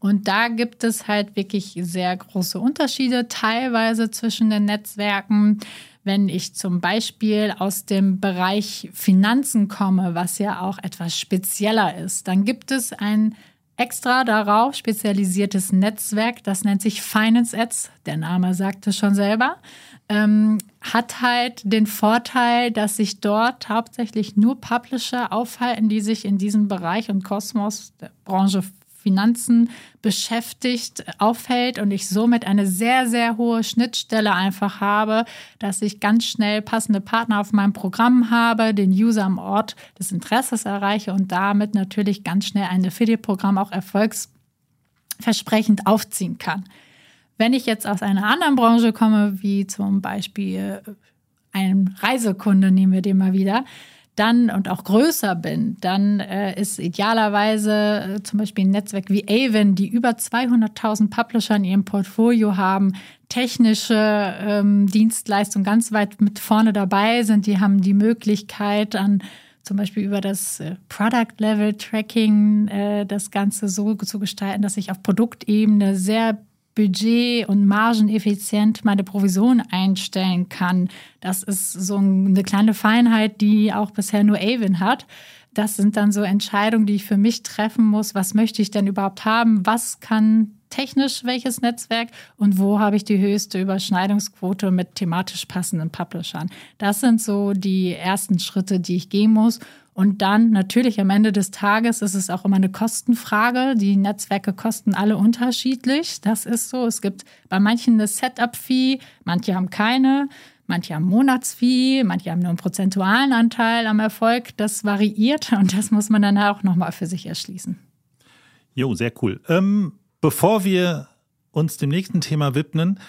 Und da gibt es halt wirklich sehr große Unterschiede, teilweise zwischen den Netzwerken. Wenn ich zum Beispiel aus dem Bereich Finanzen komme, was ja auch etwas spezieller ist, dann gibt es ein extra darauf spezialisiertes Netzwerk, das nennt sich Finance Ads. Der Name sagt es schon selber. Ähm, hat halt den Vorteil, dass sich dort hauptsächlich nur Publisher aufhalten, die sich in diesem Bereich und Kosmos der Branche Finanzen beschäftigt, aufhält und ich somit eine sehr, sehr hohe Schnittstelle einfach habe, dass ich ganz schnell passende Partner auf meinem Programm habe, den User am Ort des Interesses erreiche und damit natürlich ganz schnell ein Affiliate-Programm auch erfolgsversprechend aufziehen kann. Wenn ich jetzt aus einer anderen Branche komme, wie zum Beispiel ein Reisekunde, nehmen wir den mal wieder, dann und auch größer bin, dann äh, ist idealerweise äh, zum Beispiel ein Netzwerk wie Avon, die über 200.000 Publisher in ihrem Portfolio haben, technische ähm, Dienstleistungen ganz weit mit vorne dabei sind. Die haben die Möglichkeit an zum Beispiel über das äh, Product Level Tracking äh, das Ganze so zu gestalten, dass ich auf Produktebene sehr budget- und margeneffizient meine Provision einstellen kann. Das ist so eine kleine Feinheit, die auch bisher nur Avon hat. Das sind dann so Entscheidungen, die ich für mich treffen muss. Was möchte ich denn überhaupt haben? Was kann technisch welches Netzwerk und wo habe ich die höchste Überschneidungsquote mit thematisch passenden Publishern? Das sind so die ersten Schritte, die ich gehen muss. Und dann natürlich am Ende des Tages ist es auch immer eine Kostenfrage. Die Netzwerke kosten alle unterschiedlich. Das ist so. Es gibt bei manchen eine Setup-Fee, manche haben keine. Manche haben Monatsfee, manche haben nur einen prozentualen Anteil am Erfolg. Das variiert und das muss man dann auch nochmal für sich erschließen. Jo, sehr cool. Ähm, bevor wir uns dem nächsten Thema widmen,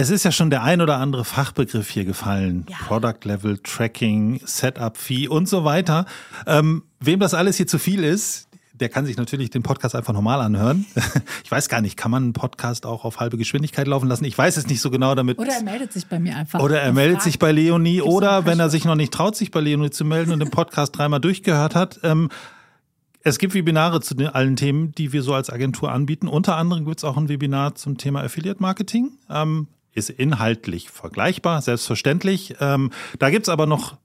es ist ja schon der ein oder andere Fachbegriff hier gefallen. Ja. Product Level, Tracking, Setup Fee und so weiter. Ähm, wem das alles hier zu viel ist, der kann sich natürlich den Podcast einfach normal anhören. Ich weiß gar nicht, kann man einen Podcast auch auf halbe Geschwindigkeit laufen lassen? Ich weiß es nicht so genau damit. Oder er meldet sich bei mir einfach. Oder er meldet sich bei Leonie. Oder wenn er sich noch nicht traut, sich bei Leonie zu melden und den Podcast dreimal durchgehört hat. Ähm, es gibt Webinare zu den, allen Themen, die wir so als Agentur anbieten. Unter anderem gibt es auch ein Webinar zum Thema Affiliate Marketing. Ähm, ist inhaltlich vergleichbar, selbstverständlich. Ähm, da gibt es aber noch,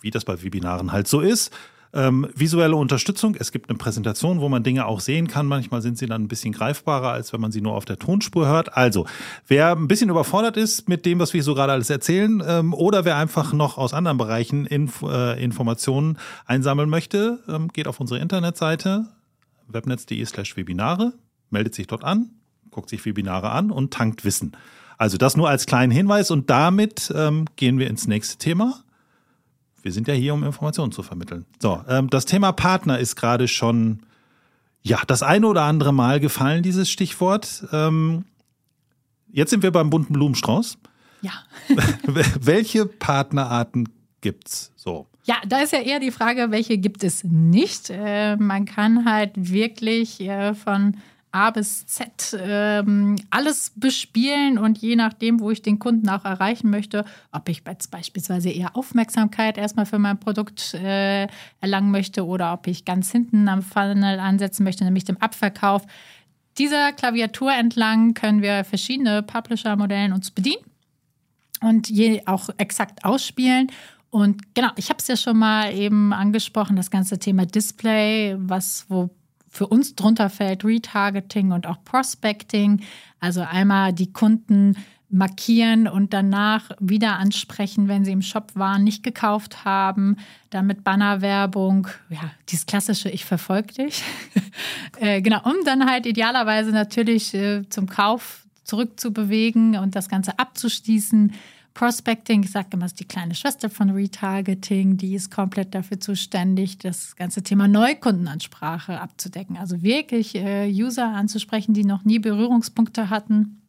wie das bei Webinaren halt so ist, ähm, visuelle Unterstützung. Es gibt eine Präsentation, wo man Dinge auch sehen kann. Manchmal sind sie dann ein bisschen greifbarer, als wenn man sie nur auf der Tonspur hört. Also, wer ein bisschen überfordert ist mit dem, was wir so gerade alles erzählen, ähm, oder wer einfach noch aus anderen Bereichen Inf äh, Informationen einsammeln möchte, ähm, geht auf unsere Internetseite webnetz.de slash Webinare, meldet sich dort an, guckt sich Webinare an und tankt Wissen. Also das nur als kleinen Hinweis und damit ähm, gehen wir ins nächste Thema. Wir sind ja hier, um Informationen zu vermitteln. So, ähm, das Thema Partner ist gerade schon, ja, das eine oder andere Mal gefallen, dieses Stichwort. Ähm, jetzt sind wir beim bunten Blumenstrauß. Ja. Welche Partnerarten gibt's so? Ja, da ist ja eher die Frage, welche gibt es nicht. Äh, man kann halt wirklich äh, von A bis Z ähm, alles bespielen und je nachdem, wo ich den Kunden auch erreichen möchte, ob ich jetzt beispielsweise eher Aufmerksamkeit erstmal für mein Produkt äh, erlangen möchte oder ob ich ganz hinten am Funnel ansetzen möchte, nämlich dem Abverkauf. Dieser Klaviatur entlang können wir verschiedene Publisher-Modellen uns bedienen und je auch exakt ausspielen. Und genau, ich habe es ja schon mal eben angesprochen, das ganze Thema Display, was wo für uns drunter fällt Retargeting und auch Prospecting. Also einmal die Kunden markieren und danach wieder ansprechen, wenn sie im Shop waren, nicht gekauft haben, dann mit Bannerwerbung, ja, dieses klassische Ich verfolge dich. äh, genau, um dann halt idealerweise natürlich äh, zum Kauf zurückzubewegen und das Ganze abzuschließen. Prospecting, ich sage immer, ist die kleine Schwester von Retargeting, die ist komplett dafür zuständig, das ganze Thema Neukundenansprache abzudecken. Also wirklich äh, User anzusprechen, die noch nie Berührungspunkte hatten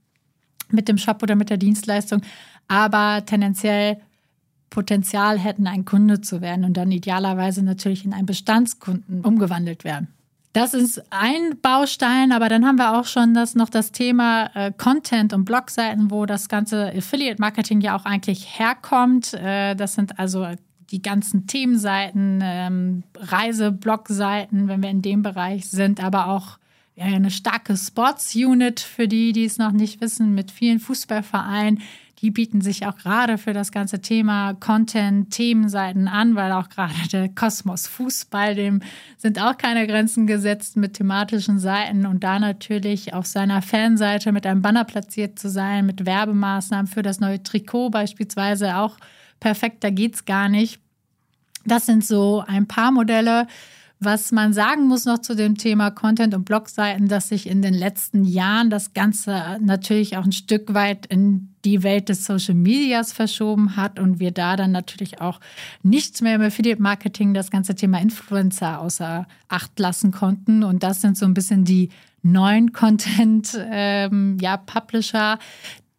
mit dem Shop oder mit der Dienstleistung, aber tendenziell Potenzial hätten, ein Kunde zu werden und dann idealerweise natürlich in einen Bestandskunden umgewandelt werden. Das ist ein Baustein, aber dann haben wir auch schon das, noch das Thema äh, Content und Blogseiten, wo das ganze Affiliate Marketing ja auch eigentlich herkommt. Äh, das sind also die ganzen Themenseiten, ähm, Reise-Blogseiten, wenn wir in dem Bereich sind, aber auch eine starke Sports-Unit für die, die es noch nicht wissen, mit vielen Fußballvereinen, die bieten sich auch gerade für das ganze Thema Content, Themenseiten an, weil auch gerade der Kosmos Fußball, dem sind auch keine Grenzen gesetzt mit thematischen Seiten und da natürlich auf seiner Fanseite mit einem Banner platziert zu sein, mit Werbemaßnahmen für das neue Trikot beispielsweise auch perfekt, da geht es gar nicht. Das sind so ein paar Modelle. Was man sagen muss noch zu dem Thema Content und Blogseiten, dass sich in den letzten Jahren das Ganze natürlich auch ein Stück weit in die Welt des Social Medias verschoben hat und wir da dann natürlich auch nichts mehr im Affiliate Marketing, das ganze Thema Influencer außer Acht lassen konnten. Und das sind so ein bisschen die neuen Content ähm, ja, Publisher,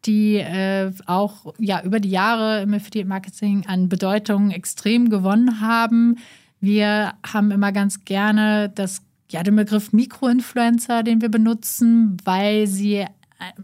die äh, auch ja über die Jahre im Affiliate Marketing an Bedeutung extrem gewonnen haben. Wir haben immer ganz gerne das, ja, den Begriff Mikroinfluencer, den wir benutzen, weil sie äh,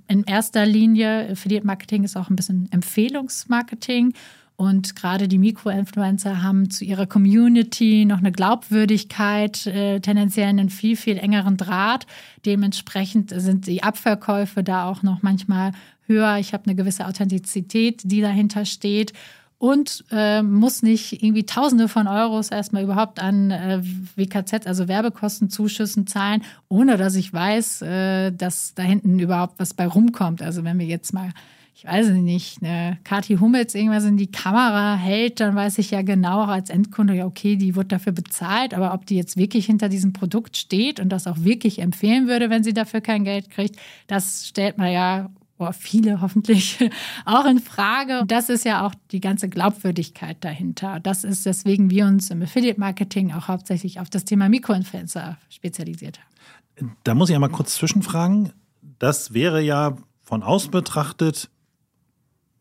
in erster Linie, Affiliate Marketing ist auch ein bisschen Empfehlungsmarketing. Und gerade die Mikroinfluencer haben zu ihrer Community noch eine Glaubwürdigkeit, äh, tendenziell einen viel, viel engeren Draht. Dementsprechend sind die Abverkäufe da auch noch manchmal höher. Ich habe eine gewisse Authentizität, die dahinter steht und äh, muss nicht irgendwie Tausende von Euros erstmal überhaupt an äh, WKZ, also Werbekostenzuschüssen zahlen, ohne dass ich weiß, äh, dass da hinten überhaupt was bei rumkommt. Also wenn wir jetzt mal, ich weiß nicht, eine Kathi Hummels irgendwas in die Kamera hält, dann weiß ich ja genau als Endkunde, ja, okay, die wird dafür bezahlt, aber ob die jetzt wirklich hinter diesem Produkt steht und das auch wirklich empfehlen würde, wenn sie dafür kein Geld kriegt, das stellt man ja oder viele hoffentlich auch in Frage. Das ist ja auch die ganze Glaubwürdigkeit dahinter. Das ist deswegen wir uns im Affiliate Marketing auch hauptsächlich auf das Thema Mikroinfluencer spezialisiert haben. Da muss ich einmal kurz zwischenfragen. Das wäre ja von außen betrachtet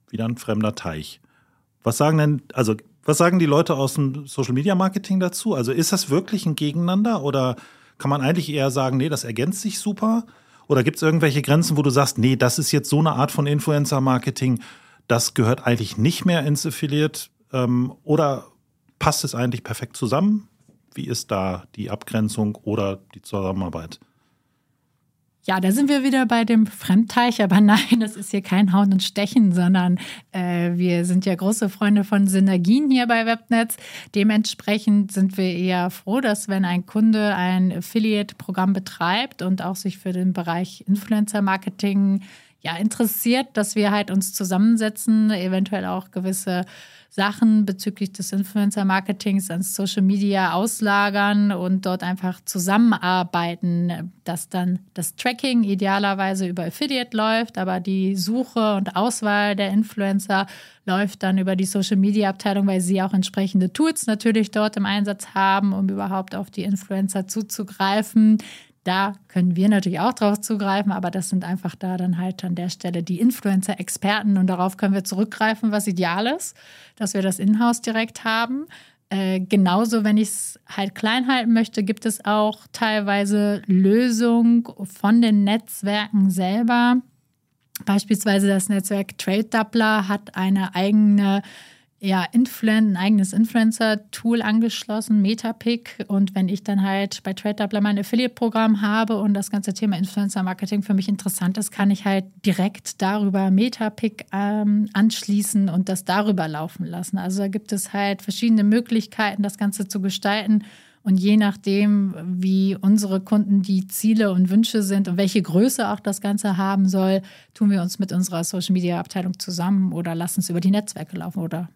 wieder ein fremder Teich. Was sagen denn, also was sagen die Leute aus dem Social Media Marketing dazu? Also ist das wirklich ein Gegeneinander oder kann man eigentlich eher sagen, nee, das ergänzt sich super? Oder gibt es irgendwelche Grenzen, wo du sagst, nee, das ist jetzt so eine Art von Influencer-Marketing, das gehört eigentlich nicht mehr ins Affiliate? Ähm, oder passt es eigentlich perfekt zusammen? Wie ist da die Abgrenzung oder die Zusammenarbeit? Ja, da sind wir wieder bei dem Fremdteich, aber nein, das ist hier kein Hauen und Stechen, sondern äh, wir sind ja große Freunde von Synergien hier bei Webnetz. Dementsprechend sind wir eher froh, dass wenn ein Kunde ein Affiliate-Programm betreibt und auch sich für den Bereich Influencer-Marketing ja, interessiert, dass wir halt uns zusammensetzen, eventuell auch gewisse Sachen bezüglich des Influencer-Marketings ans Social Media auslagern und dort einfach zusammenarbeiten, dass dann das Tracking idealerweise über Affiliate läuft, aber die Suche und Auswahl der Influencer läuft dann über die Social Media Abteilung, weil sie auch entsprechende Tools natürlich dort im Einsatz haben, um überhaupt auf die Influencer zuzugreifen. Da können wir natürlich auch drauf zugreifen, aber das sind einfach da dann halt an der Stelle die Influencer-Experten und darauf können wir zurückgreifen, was ideal ist, dass wir das in-house direkt haben. Äh, genauso, wenn ich es halt klein halten möchte, gibt es auch teilweise Lösungen von den Netzwerken selber. Beispielsweise das Netzwerk Trade Doubler hat eine eigene ja, Influen ein eigenes Influencer-Tool angeschlossen, Metapic. Und wenn ich dann halt bei TradeDoubler mein Affiliate-Programm habe und das ganze Thema Influencer-Marketing für mich interessant ist, kann ich halt direkt darüber Metapic ähm, anschließen und das darüber laufen lassen. Also da gibt es halt verschiedene Möglichkeiten, das Ganze zu gestalten. Und je nachdem, wie unsere Kunden die Ziele und Wünsche sind und welche Größe auch das Ganze haben soll, tun wir uns mit unserer Social Media Abteilung zusammen oder lassen es über die Netzwerke laufen oder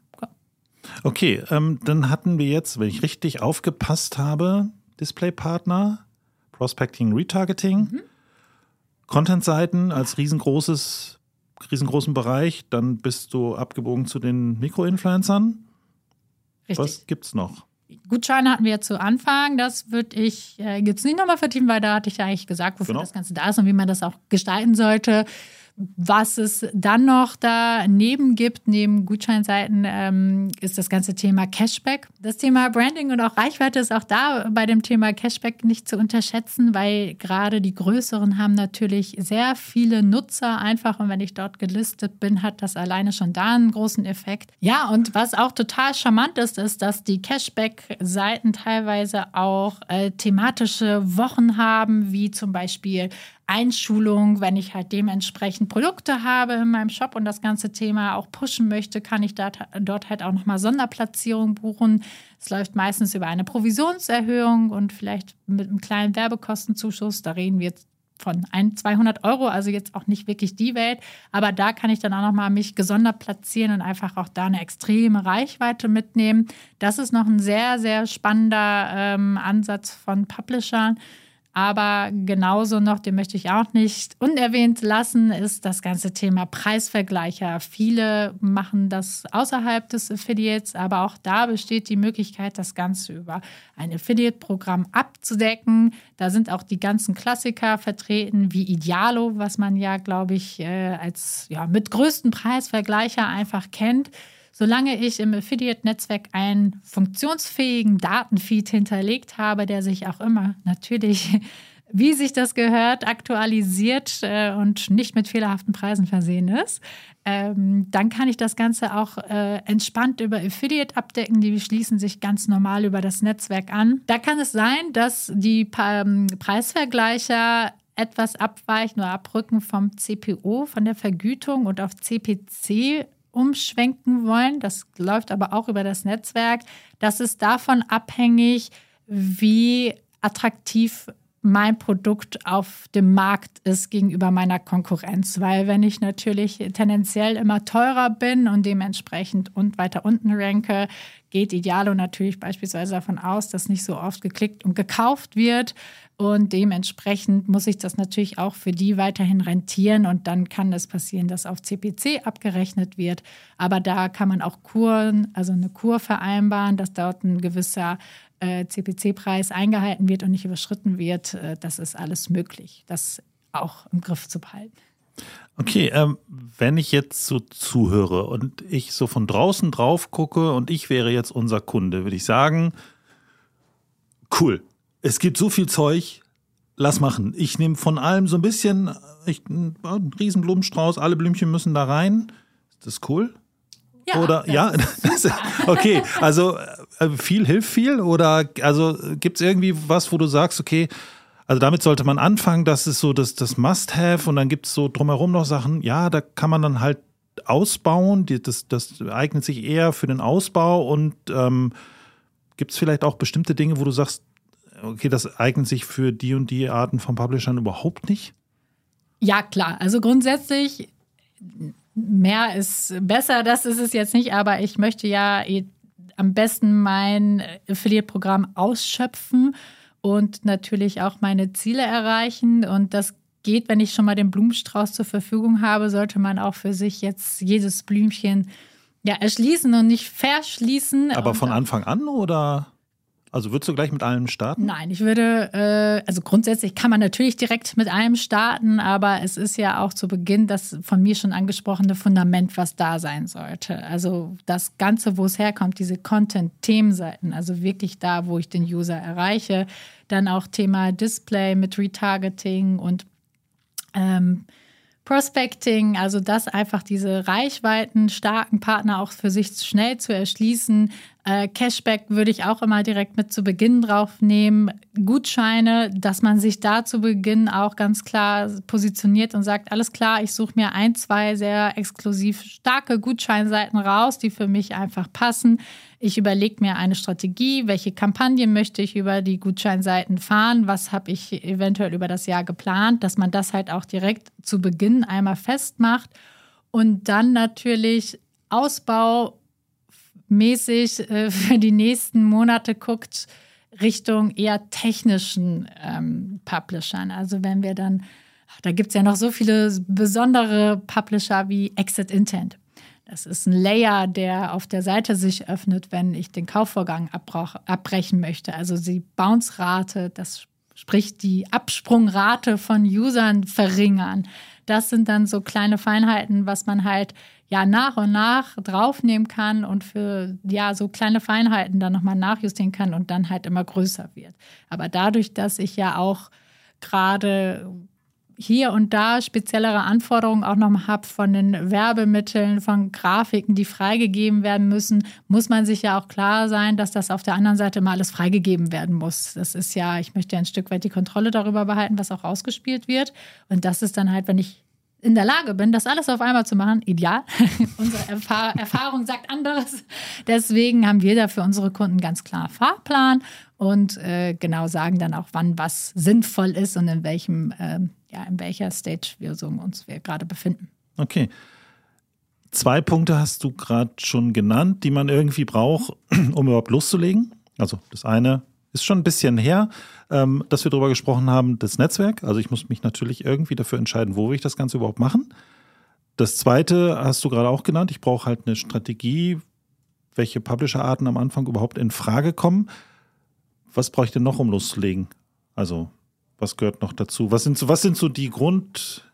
Okay, ähm, dann hatten wir jetzt, wenn ich richtig aufgepasst habe, Displaypartner, Prospecting, Retargeting, mhm. Content-Seiten als riesengroßes, riesengroßen Bereich. Dann bist du abgebogen zu den Mikroinfluencern. Richtig. Was gibt's noch? Gutscheine hatten wir zu Anfang. Das würde ich äh, jetzt nicht nochmal vertiefen, weil da hatte ich ja eigentlich gesagt, wofür genau. das Ganze da ist und wie man das auch gestalten sollte. Was es dann noch daneben gibt, neben Gutscheinseiten, ähm, ist das ganze Thema Cashback. Das Thema Branding und auch Reichweite ist auch da bei dem Thema Cashback nicht zu unterschätzen, weil gerade die größeren haben natürlich sehr viele Nutzer einfach und wenn ich dort gelistet bin, hat das alleine schon da einen großen Effekt. Ja, und was auch total charmant ist, ist, dass die Cashback-Seiten teilweise auch äh, thematische Wochen haben, wie zum Beispiel Einschulung, wenn ich halt dementsprechend Produkte habe in meinem Shop und das ganze Thema auch pushen möchte, kann ich dort, dort halt auch nochmal Sonderplatzierung buchen. Es läuft meistens über eine Provisionserhöhung und vielleicht mit einem kleinen Werbekostenzuschuss. Da reden wir jetzt von 1, 200 Euro, also jetzt auch nicht wirklich die Welt. Aber da kann ich dann auch nochmal mich gesondert platzieren und einfach auch da eine extreme Reichweite mitnehmen. Das ist noch ein sehr, sehr spannender ähm, Ansatz von Publishern. Aber genauso noch, den möchte ich auch nicht unerwähnt lassen, ist das ganze Thema Preisvergleicher. Viele machen das außerhalb des Affiliates, aber auch da besteht die Möglichkeit, das Ganze über ein Affiliate-Programm abzudecken. Da sind auch die ganzen Klassiker vertreten, wie Idealo, was man ja, glaube ich, äh, als ja, mit größten Preisvergleicher einfach kennt. Solange ich im Affiliate-Netzwerk einen funktionsfähigen Datenfeed hinterlegt habe, der sich auch immer natürlich, wie sich das gehört, aktualisiert äh, und nicht mit fehlerhaften Preisen versehen ist, ähm, dann kann ich das Ganze auch äh, entspannt über Affiliate abdecken. Die schließen sich ganz normal über das Netzwerk an. Da kann es sein, dass die ähm, Preisvergleicher etwas abweichen oder abrücken vom CPO, von der Vergütung und auf CPC umschwenken wollen. Das läuft aber auch über das Netzwerk. Das ist davon abhängig, wie attraktiv mein Produkt auf dem Markt ist gegenüber meiner Konkurrenz. Weil wenn ich natürlich tendenziell immer teurer bin und dementsprechend und weiter unten ranke, geht Idealo natürlich beispielsweise davon aus, dass nicht so oft geklickt und gekauft wird. Und dementsprechend muss ich das natürlich auch für die weiterhin rentieren. Und dann kann es passieren, dass auf CPC abgerechnet wird. Aber da kann man auch Kuren, also eine Kur vereinbaren, dass dort ein gewisser äh, CPC-Preis eingehalten wird und nicht überschritten wird. Äh, das ist alles möglich, das auch im Griff zu behalten. Okay, ähm, wenn ich jetzt so zuhöre und ich so von draußen drauf gucke und ich wäre jetzt unser Kunde, würde ich sagen, cool, es gibt so viel Zeug, lass machen. Ich nehme von allem so ein bisschen, ich, ein Riesenblumenstrauß, alle Blümchen müssen da rein. Ist das cool? Ja, oder ja, okay, also äh, viel hilft viel oder also gibt es irgendwie was, wo du sagst, okay, also damit sollte man anfangen, das ist so das, das Must-Have und dann gibt es so drumherum noch Sachen, ja, da kann man dann halt ausbauen, das, das eignet sich eher für den Ausbau und ähm, gibt es vielleicht auch bestimmte Dinge, wo du sagst, okay, das eignet sich für die und die Arten von Publishern überhaupt nicht? Ja, klar. Also grundsätzlich, mehr ist besser, das ist es jetzt nicht, aber ich möchte ja am besten mein Affiliate-Programm ausschöpfen und natürlich auch meine Ziele erreichen. Und das geht, wenn ich schon mal den Blumenstrauß zur Verfügung habe, sollte man auch für sich jetzt jedes Blümchen ja, erschließen und nicht verschließen. Aber von Anfang an oder? Also würdest du gleich mit allem starten? Nein, ich würde, äh, also grundsätzlich kann man natürlich direkt mit allem starten, aber es ist ja auch zu Beginn das von mir schon angesprochene Fundament, was da sein sollte. Also das Ganze, wo es herkommt, diese Content-Themenseiten, also wirklich da, wo ich den User erreiche. Dann auch Thema Display mit Retargeting und ähm, Prospecting, also das einfach diese Reichweiten starken Partner auch für sich schnell zu erschließen, äh, Cashback würde ich auch immer direkt mit zu Beginn draufnehmen. Gutscheine, dass man sich da zu Beginn auch ganz klar positioniert und sagt, alles klar, ich suche mir ein, zwei sehr exklusiv starke Gutscheinseiten raus, die für mich einfach passen. Ich überlege mir eine Strategie, welche Kampagnen möchte ich über die Gutscheinseiten fahren, was habe ich eventuell über das Jahr geplant, dass man das halt auch direkt zu Beginn einmal festmacht und dann natürlich Ausbau mäßig äh, für die nächsten Monate guckt Richtung eher technischen ähm, Publishern. Also wenn wir dann, da gibt es ja noch so viele besondere Publisher wie Exit Intent. Das ist ein Layer, der auf der Seite sich öffnet, wenn ich den Kaufvorgang abbrechen möchte. Also die Bounce-Rate, das sprich die Absprungrate von Usern verringern. Das sind dann so kleine Feinheiten, was man halt ja nach und nach draufnehmen kann und für ja so kleine Feinheiten dann nochmal nachjustieren kann und dann halt immer größer wird. Aber dadurch, dass ich ja auch gerade hier und da speziellere Anforderungen auch noch habe von den Werbemitteln, von Grafiken, die freigegeben werden müssen, muss man sich ja auch klar sein, dass das auf der anderen Seite mal alles freigegeben werden muss. Das ist ja, ich möchte ja ein Stück weit die Kontrolle darüber behalten, was auch ausgespielt wird. Und das ist dann halt, wenn ich in der Lage bin, das alles auf einmal zu machen, ideal. unsere Erfahr Erfahrung sagt anderes. Deswegen haben wir da für unsere Kunden ganz klar Fahrplan und äh, genau sagen dann auch, wann was sinnvoll ist und in welchem, äh, ja, in welcher Stage wir so uns gerade befinden. Okay. Zwei Punkte hast du gerade schon genannt, die man irgendwie braucht, um überhaupt loszulegen. Also das eine ist schon ein bisschen her, ähm, dass wir darüber gesprochen haben, das Netzwerk. Also ich muss mich natürlich irgendwie dafür entscheiden, wo will ich das Ganze überhaupt machen. Das zweite hast du gerade auch genannt. Ich brauche halt eine Strategie, welche Publisher-Arten am Anfang überhaupt in Frage kommen. Was brauche ich denn noch, um loszulegen? Also was gehört noch dazu? Was sind so, was sind so die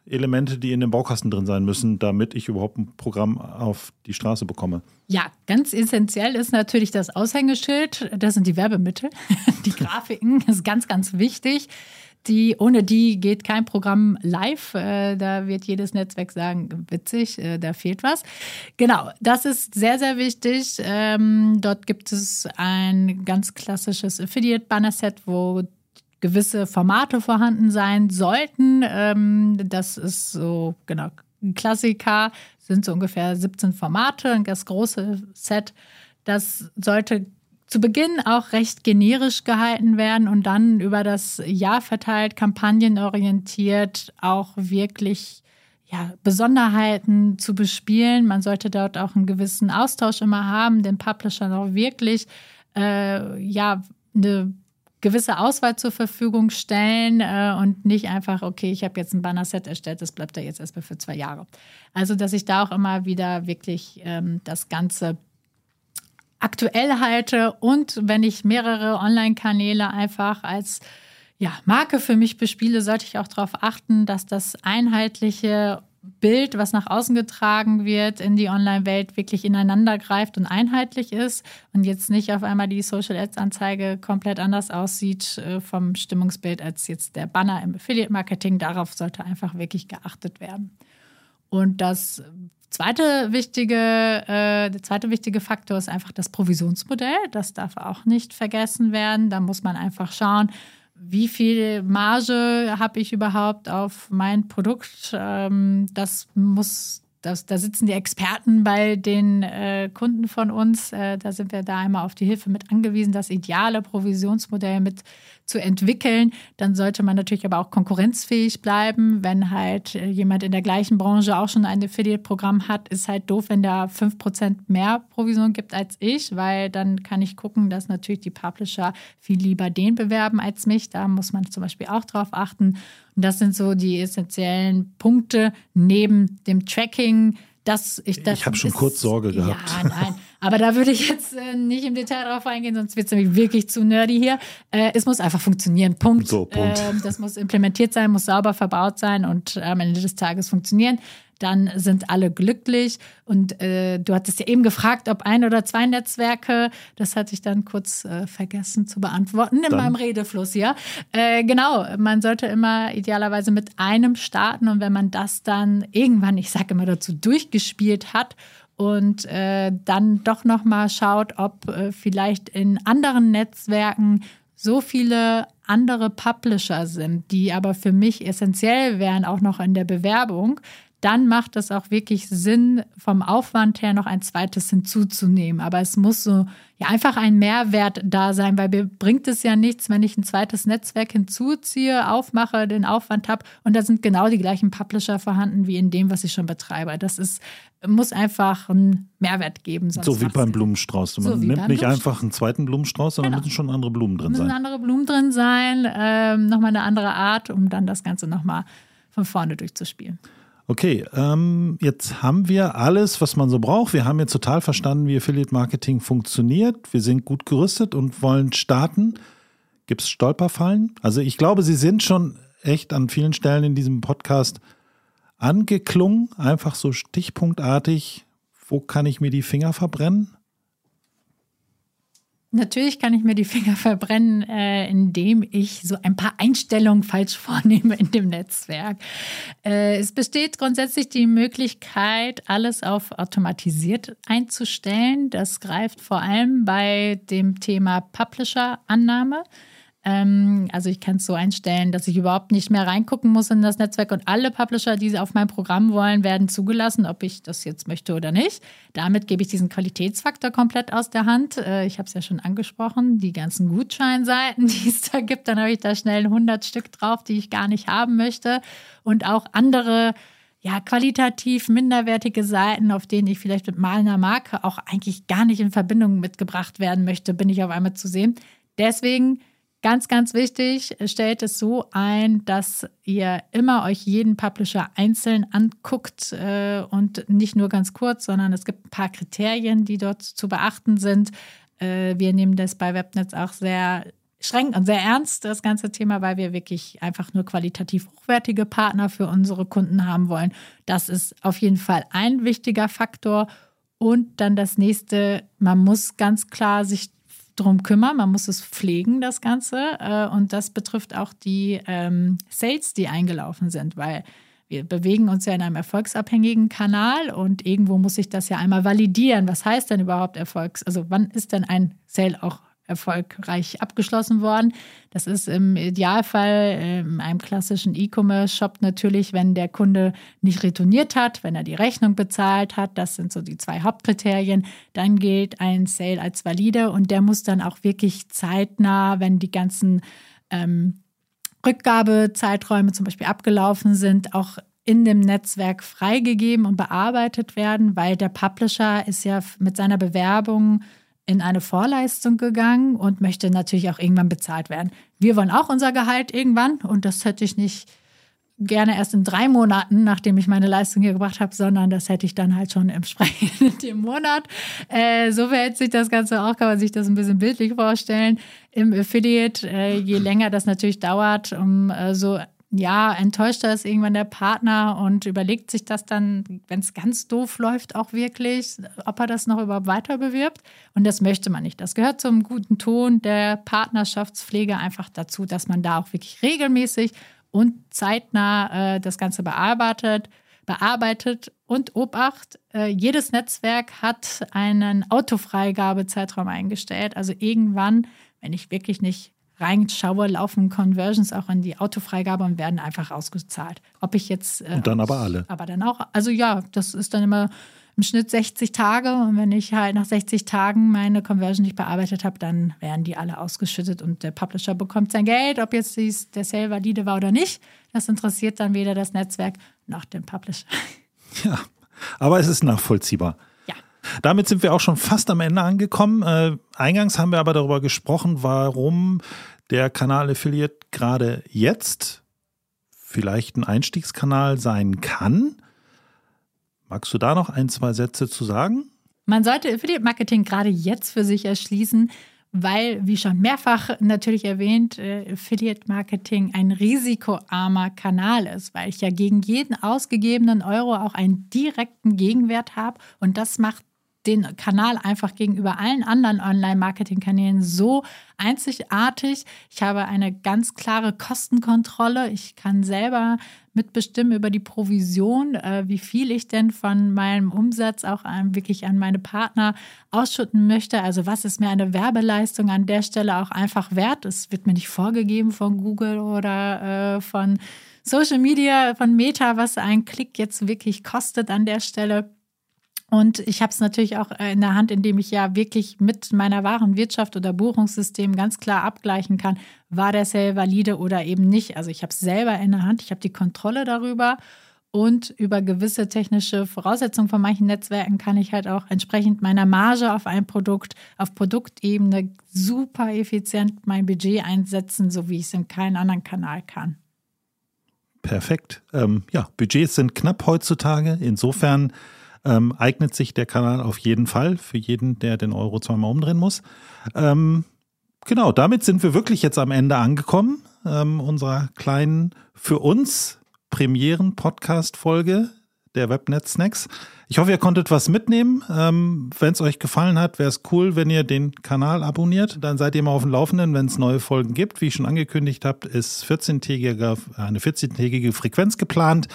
Grundelemente, die in dem Baukasten drin sein müssen, damit ich überhaupt ein Programm auf die Straße bekomme? Ja, ganz essentiell ist natürlich das Aushängeschild. Das sind die Werbemittel, die Grafiken. Das ist ganz, ganz wichtig. Die, ohne die geht kein Programm live. Äh, da wird jedes Netzwerk sagen, witzig, äh, da fehlt was. Genau, das ist sehr, sehr wichtig. Ähm, dort gibt es ein ganz klassisches Affiliate-Banner-Set, wo gewisse Formate vorhanden sein sollten. Ähm, das ist so, genau, ein Klassiker sind so ungefähr 17 Formate, das große Set. Das sollte zu Beginn auch recht generisch gehalten werden und dann über das Jahr verteilt, kampagnenorientiert, auch wirklich ja, Besonderheiten zu bespielen. Man sollte dort auch einen gewissen Austausch immer haben, den Publishern auch wirklich äh, ja, eine gewisse Auswahl zur Verfügung stellen äh, und nicht einfach, okay, ich habe jetzt ein Banner-Set erstellt, das bleibt da jetzt erstmal für zwei Jahre. Also, dass ich da auch immer wieder wirklich ähm, das Ganze aktuell halte und wenn ich mehrere Online-Kanäle einfach als ja, Marke für mich bespiele, sollte ich auch darauf achten, dass das einheitliche Bild, was nach außen getragen wird in die Online-Welt, wirklich ineinander greift und einheitlich ist und jetzt nicht auf einmal die Social Ads-Anzeige komplett anders aussieht äh, vom Stimmungsbild als jetzt der Banner im Affiliate-Marketing. Darauf sollte einfach wirklich geachtet werden. Und das zweite wichtige, äh, der zweite wichtige Faktor ist einfach das Provisionsmodell. Das darf auch nicht vergessen werden. Da muss man einfach schauen, wie viel Marge habe ich überhaupt auf mein Produkt? Ähm, das muss, das, da sitzen die Experten bei den äh, Kunden von uns. Äh, da sind wir da einmal auf die Hilfe mit angewiesen, das ideale Provisionsmodell mit zu entwickeln. Dann sollte man natürlich aber auch konkurrenzfähig bleiben. Wenn halt äh, jemand in der gleichen Branche auch schon ein Affiliate-Programm hat, ist halt doof, wenn der 5% mehr Provision gibt als ich, weil dann kann ich gucken, dass natürlich die Publisher viel lieber den bewerben als mich. Da muss man zum Beispiel auch drauf achten. Und das sind so die essentiellen Punkte neben dem Tracking. Das, ich ich habe schon kurz Sorge gehabt. Ja, nein. Aber da würde ich jetzt äh, nicht im Detail drauf eingehen, sonst wird es nämlich wirklich zu nerdy hier. Äh, es muss einfach funktionieren. Punkt. So, Punkt. Äh, das muss implementiert sein, muss sauber verbaut sein und am Ende des Tages funktionieren dann sind alle glücklich. Und äh, du hattest ja eben gefragt, ob ein oder zwei Netzwerke, das hatte ich dann kurz äh, vergessen zu beantworten in dann. meinem Redefluss, ja. Äh, genau, man sollte immer idealerweise mit einem starten und wenn man das dann irgendwann, ich sage immer dazu, durchgespielt hat und äh, dann doch noch mal schaut, ob äh, vielleicht in anderen Netzwerken so viele andere Publisher sind, die aber für mich essentiell wären, auch noch in der Bewerbung, dann macht es auch wirklich Sinn, vom Aufwand her noch ein zweites hinzuzunehmen. Aber es muss so ja einfach ein Mehrwert da sein, weil mir bringt es ja nichts, wenn ich ein zweites Netzwerk hinzuziehe, aufmache, den Aufwand habe und da sind genau die gleichen Publisher vorhanden wie in dem, was ich schon betreibe. Das ist muss einfach einen Mehrwert geben. so wie beim Blumenstrauß. Man so nimmt nicht einfach einen zweiten Blumenstrauß, sondern genau. müssen schon andere Blumen drin müssen sein. Müssen andere Blumen drin sein, ähm, nochmal eine andere Art, um dann das Ganze nochmal von vorne durchzuspielen. Okay, ähm, jetzt haben wir alles, was man so braucht. Wir haben jetzt total verstanden, wie Affiliate Marketing funktioniert. Wir sind gut gerüstet und wollen starten. Gibt es Stolperfallen? Also ich glaube, Sie sind schon echt an vielen Stellen in diesem Podcast angeklungen, einfach so stichpunktartig. Wo kann ich mir die Finger verbrennen? Natürlich kann ich mir die Finger verbrennen, äh, indem ich so ein paar Einstellungen falsch vornehme in dem Netzwerk. Äh, es besteht grundsätzlich die Möglichkeit, alles auf automatisiert einzustellen. Das greift vor allem bei dem Thema Publisher-Annahme. Ähm, also ich kann es so einstellen, dass ich überhaupt nicht mehr reingucken muss in das Netzwerk und alle Publisher, die auf mein Programm wollen, werden zugelassen, ob ich das jetzt möchte oder nicht. Damit gebe ich diesen Qualitätsfaktor komplett aus der Hand. Äh, ich habe es ja schon angesprochen, die ganzen Gutscheinseiten, die es da gibt, dann habe ich da schnell 100 Stück drauf, die ich gar nicht haben möchte und auch andere ja, qualitativ minderwertige Seiten, auf denen ich vielleicht mit malender Marke auch eigentlich gar nicht in Verbindung mitgebracht werden möchte, bin ich auf einmal zu sehen. Deswegen ganz, ganz wichtig, stellt es so ein, dass ihr immer euch jeden Publisher einzeln anguckt äh, und nicht nur ganz kurz, sondern es gibt ein paar Kriterien, die dort zu beachten sind. Äh, wir nehmen das bei Webnetz auch sehr streng und sehr ernst, das ganze Thema, weil wir wirklich einfach nur qualitativ hochwertige Partner für unsere Kunden haben wollen. Das ist auf jeden Fall ein wichtiger Faktor. Und dann das nächste, man muss ganz klar sich darum kümmern, man muss es pflegen, das Ganze. Äh, und das betrifft auch die ähm, Sales, die eingelaufen sind, weil wir bewegen uns ja in einem erfolgsabhängigen Kanal und irgendwo muss ich das ja einmal validieren. Was heißt denn überhaupt Erfolgs? Also wann ist denn ein Sale auch erfolgreich abgeschlossen worden. Das ist im Idealfall in einem klassischen E-Commerce-Shop natürlich, wenn der Kunde nicht retourniert hat, wenn er die Rechnung bezahlt hat. Das sind so die zwei Hauptkriterien. Dann gilt ein Sale als valide und der muss dann auch wirklich zeitnah, wenn die ganzen ähm, Rückgabezeiträume zum Beispiel abgelaufen sind, auch in dem Netzwerk freigegeben und bearbeitet werden, weil der Publisher ist ja mit seiner Bewerbung in eine Vorleistung gegangen und möchte natürlich auch irgendwann bezahlt werden. Wir wollen auch unser Gehalt irgendwann und das hätte ich nicht gerne erst in drei Monaten, nachdem ich meine Leistung hier gebracht habe, sondern das hätte ich dann halt schon entsprechend im Monat. Äh, so verhält sich das Ganze auch, kann man sich das ein bisschen bildlich vorstellen. Im Affiliate, äh, je länger das natürlich dauert, um äh, so ja, enttäuschter ist irgendwann der Partner und überlegt sich das dann, wenn es ganz doof läuft, auch wirklich, ob er das noch überhaupt weiter bewirbt. Und das möchte man nicht. Das gehört zum guten Ton der Partnerschaftspflege einfach dazu, dass man da auch wirklich regelmäßig und zeitnah äh, das Ganze bearbeitet, bearbeitet und Obacht, äh, jedes Netzwerk hat einen Autofreigabezeitraum eingestellt. Also irgendwann, wenn ich wirklich nicht reinschaue, laufen Conversions auch in die Autofreigabe und werden einfach ausgezahlt. Ob ich jetzt. Äh, und dann aber alle. Aber dann auch. Also ja, das ist dann immer im Schnitt 60 Tage. Und wenn ich halt nach 60 Tagen meine Conversion nicht bearbeitet habe, dann werden die alle ausgeschüttet und der Publisher bekommt sein Geld, ob jetzt dies, der Sale valide war oder nicht. Das interessiert dann weder das Netzwerk noch den Publisher. Ja, aber es ist nachvollziehbar. Damit sind wir auch schon fast am Ende angekommen. Äh, eingangs haben wir aber darüber gesprochen, warum der Kanal Affiliate gerade jetzt vielleicht ein Einstiegskanal sein kann. Magst du da noch ein, zwei Sätze zu sagen? Man sollte Affiliate Marketing gerade jetzt für sich erschließen, weil, wie schon mehrfach natürlich erwähnt, äh, Affiliate Marketing ein risikoarmer Kanal ist, weil ich ja gegen jeden ausgegebenen Euro auch einen direkten Gegenwert habe und das macht den Kanal einfach gegenüber allen anderen Online-Marketing-Kanälen so einzigartig. Ich habe eine ganz klare Kostenkontrolle. Ich kann selber mitbestimmen über die Provision, äh, wie viel ich denn von meinem Umsatz auch an, wirklich an meine Partner ausschütten möchte. Also was ist mir eine Werbeleistung an der Stelle auch einfach wert? Es wird mir nicht vorgegeben von Google oder äh, von Social Media, von Meta, was ein Klick jetzt wirklich kostet an der Stelle. Und ich habe es natürlich auch in der Hand, indem ich ja wirklich mit meiner wahren Wirtschaft oder Buchungssystem ganz klar abgleichen kann, war der Sale valide oder eben nicht. Also ich habe es selber in der Hand, ich habe die Kontrolle darüber und über gewisse technische Voraussetzungen von manchen Netzwerken kann ich halt auch entsprechend meiner Marge auf ein Produkt auf Produktebene super effizient mein Budget einsetzen, so wie ich es in keinem anderen Kanal kann. Perfekt. Ähm, ja, Budgets sind knapp heutzutage. Insofern ähm, eignet sich der Kanal auf jeden Fall für jeden, der den Euro zweimal umdrehen muss. Ähm, genau, damit sind wir wirklich jetzt am Ende angekommen ähm, unserer kleinen, für uns Premieren-Podcast-Folge der Webnet-Snacks. Ich hoffe, ihr konntet was mitnehmen. Ähm, wenn es euch gefallen hat, wäre es cool, wenn ihr den Kanal abonniert. Dann seid ihr mal auf dem Laufenden, wenn es neue Folgen gibt. Wie ich schon angekündigt habe, ist 14 eine 14-tägige Frequenz geplant.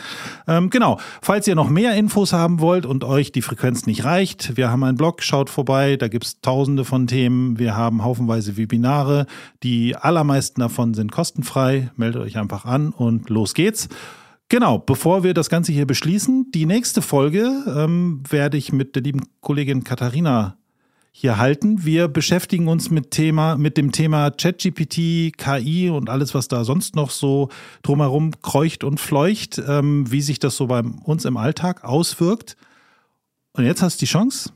Ähm, genau, falls ihr noch mehr Infos haben wollt und euch die Frequenz nicht reicht, wir haben einen Blog, schaut vorbei, da gibt es tausende von Themen. Wir haben haufenweise Webinare. Die allermeisten davon sind kostenfrei. Meldet euch einfach an und los geht's. Genau, bevor wir das Ganze hier beschließen, die nächste Folge ähm, werde ich mit der lieben Kollegin Katharina hier halten. Wir beschäftigen uns mit Thema, mit dem Thema ChatGPT, KI und alles, was da sonst noch so drumherum kreucht und fleucht, ähm, wie sich das so bei uns im Alltag auswirkt. Und jetzt hast du die Chance.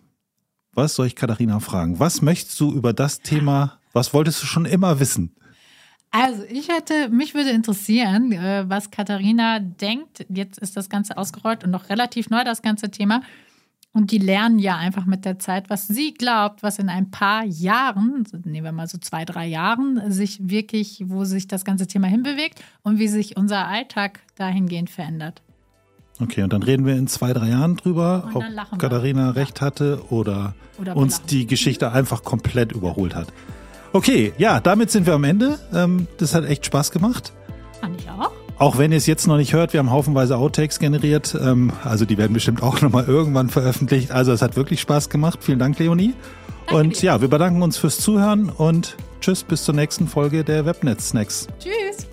Was soll ich Katharina fragen? Was möchtest du über das Thema, was wolltest du schon immer wissen? Also ich hätte, mich würde interessieren, äh, was Katharina denkt. Jetzt ist das Ganze ausgerollt und noch relativ neu das ganze Thema. Und die lernen ja einfach mit der Zeit, was sie glaubt, was in ein paar Jahren, nehmen wir mal so zwei, drei Jahren, sich wirklich, wo sich das ganze Thema hinbewegt und wie sich unser Alltag dahingehend verändert. Okay, und dann reden wir in zwei, drei Jahren drüber, ob Katharina recht hatte oder, oder uns die Geschichte einfach komplett überholt hat. Okay, ja, damit sind wir am Ende. Ähm, das hat echt Spaß gemacht. Fand ich auch. Auch wenn ihr es jetzt noch nicht hört, wir haben haufenweise Outtakes generiert. Ähm, also die werden bestimmt auch nochmal irgendwann veröffentlicht. Also es hat wirklich Spaß gemacht. Vielen Dank, Leonie. Danke und dir. ja, wir bedanken uns fürs Zuhören und tschüss bis zur nächsten Folge der Webnet Snacks. Tschüss.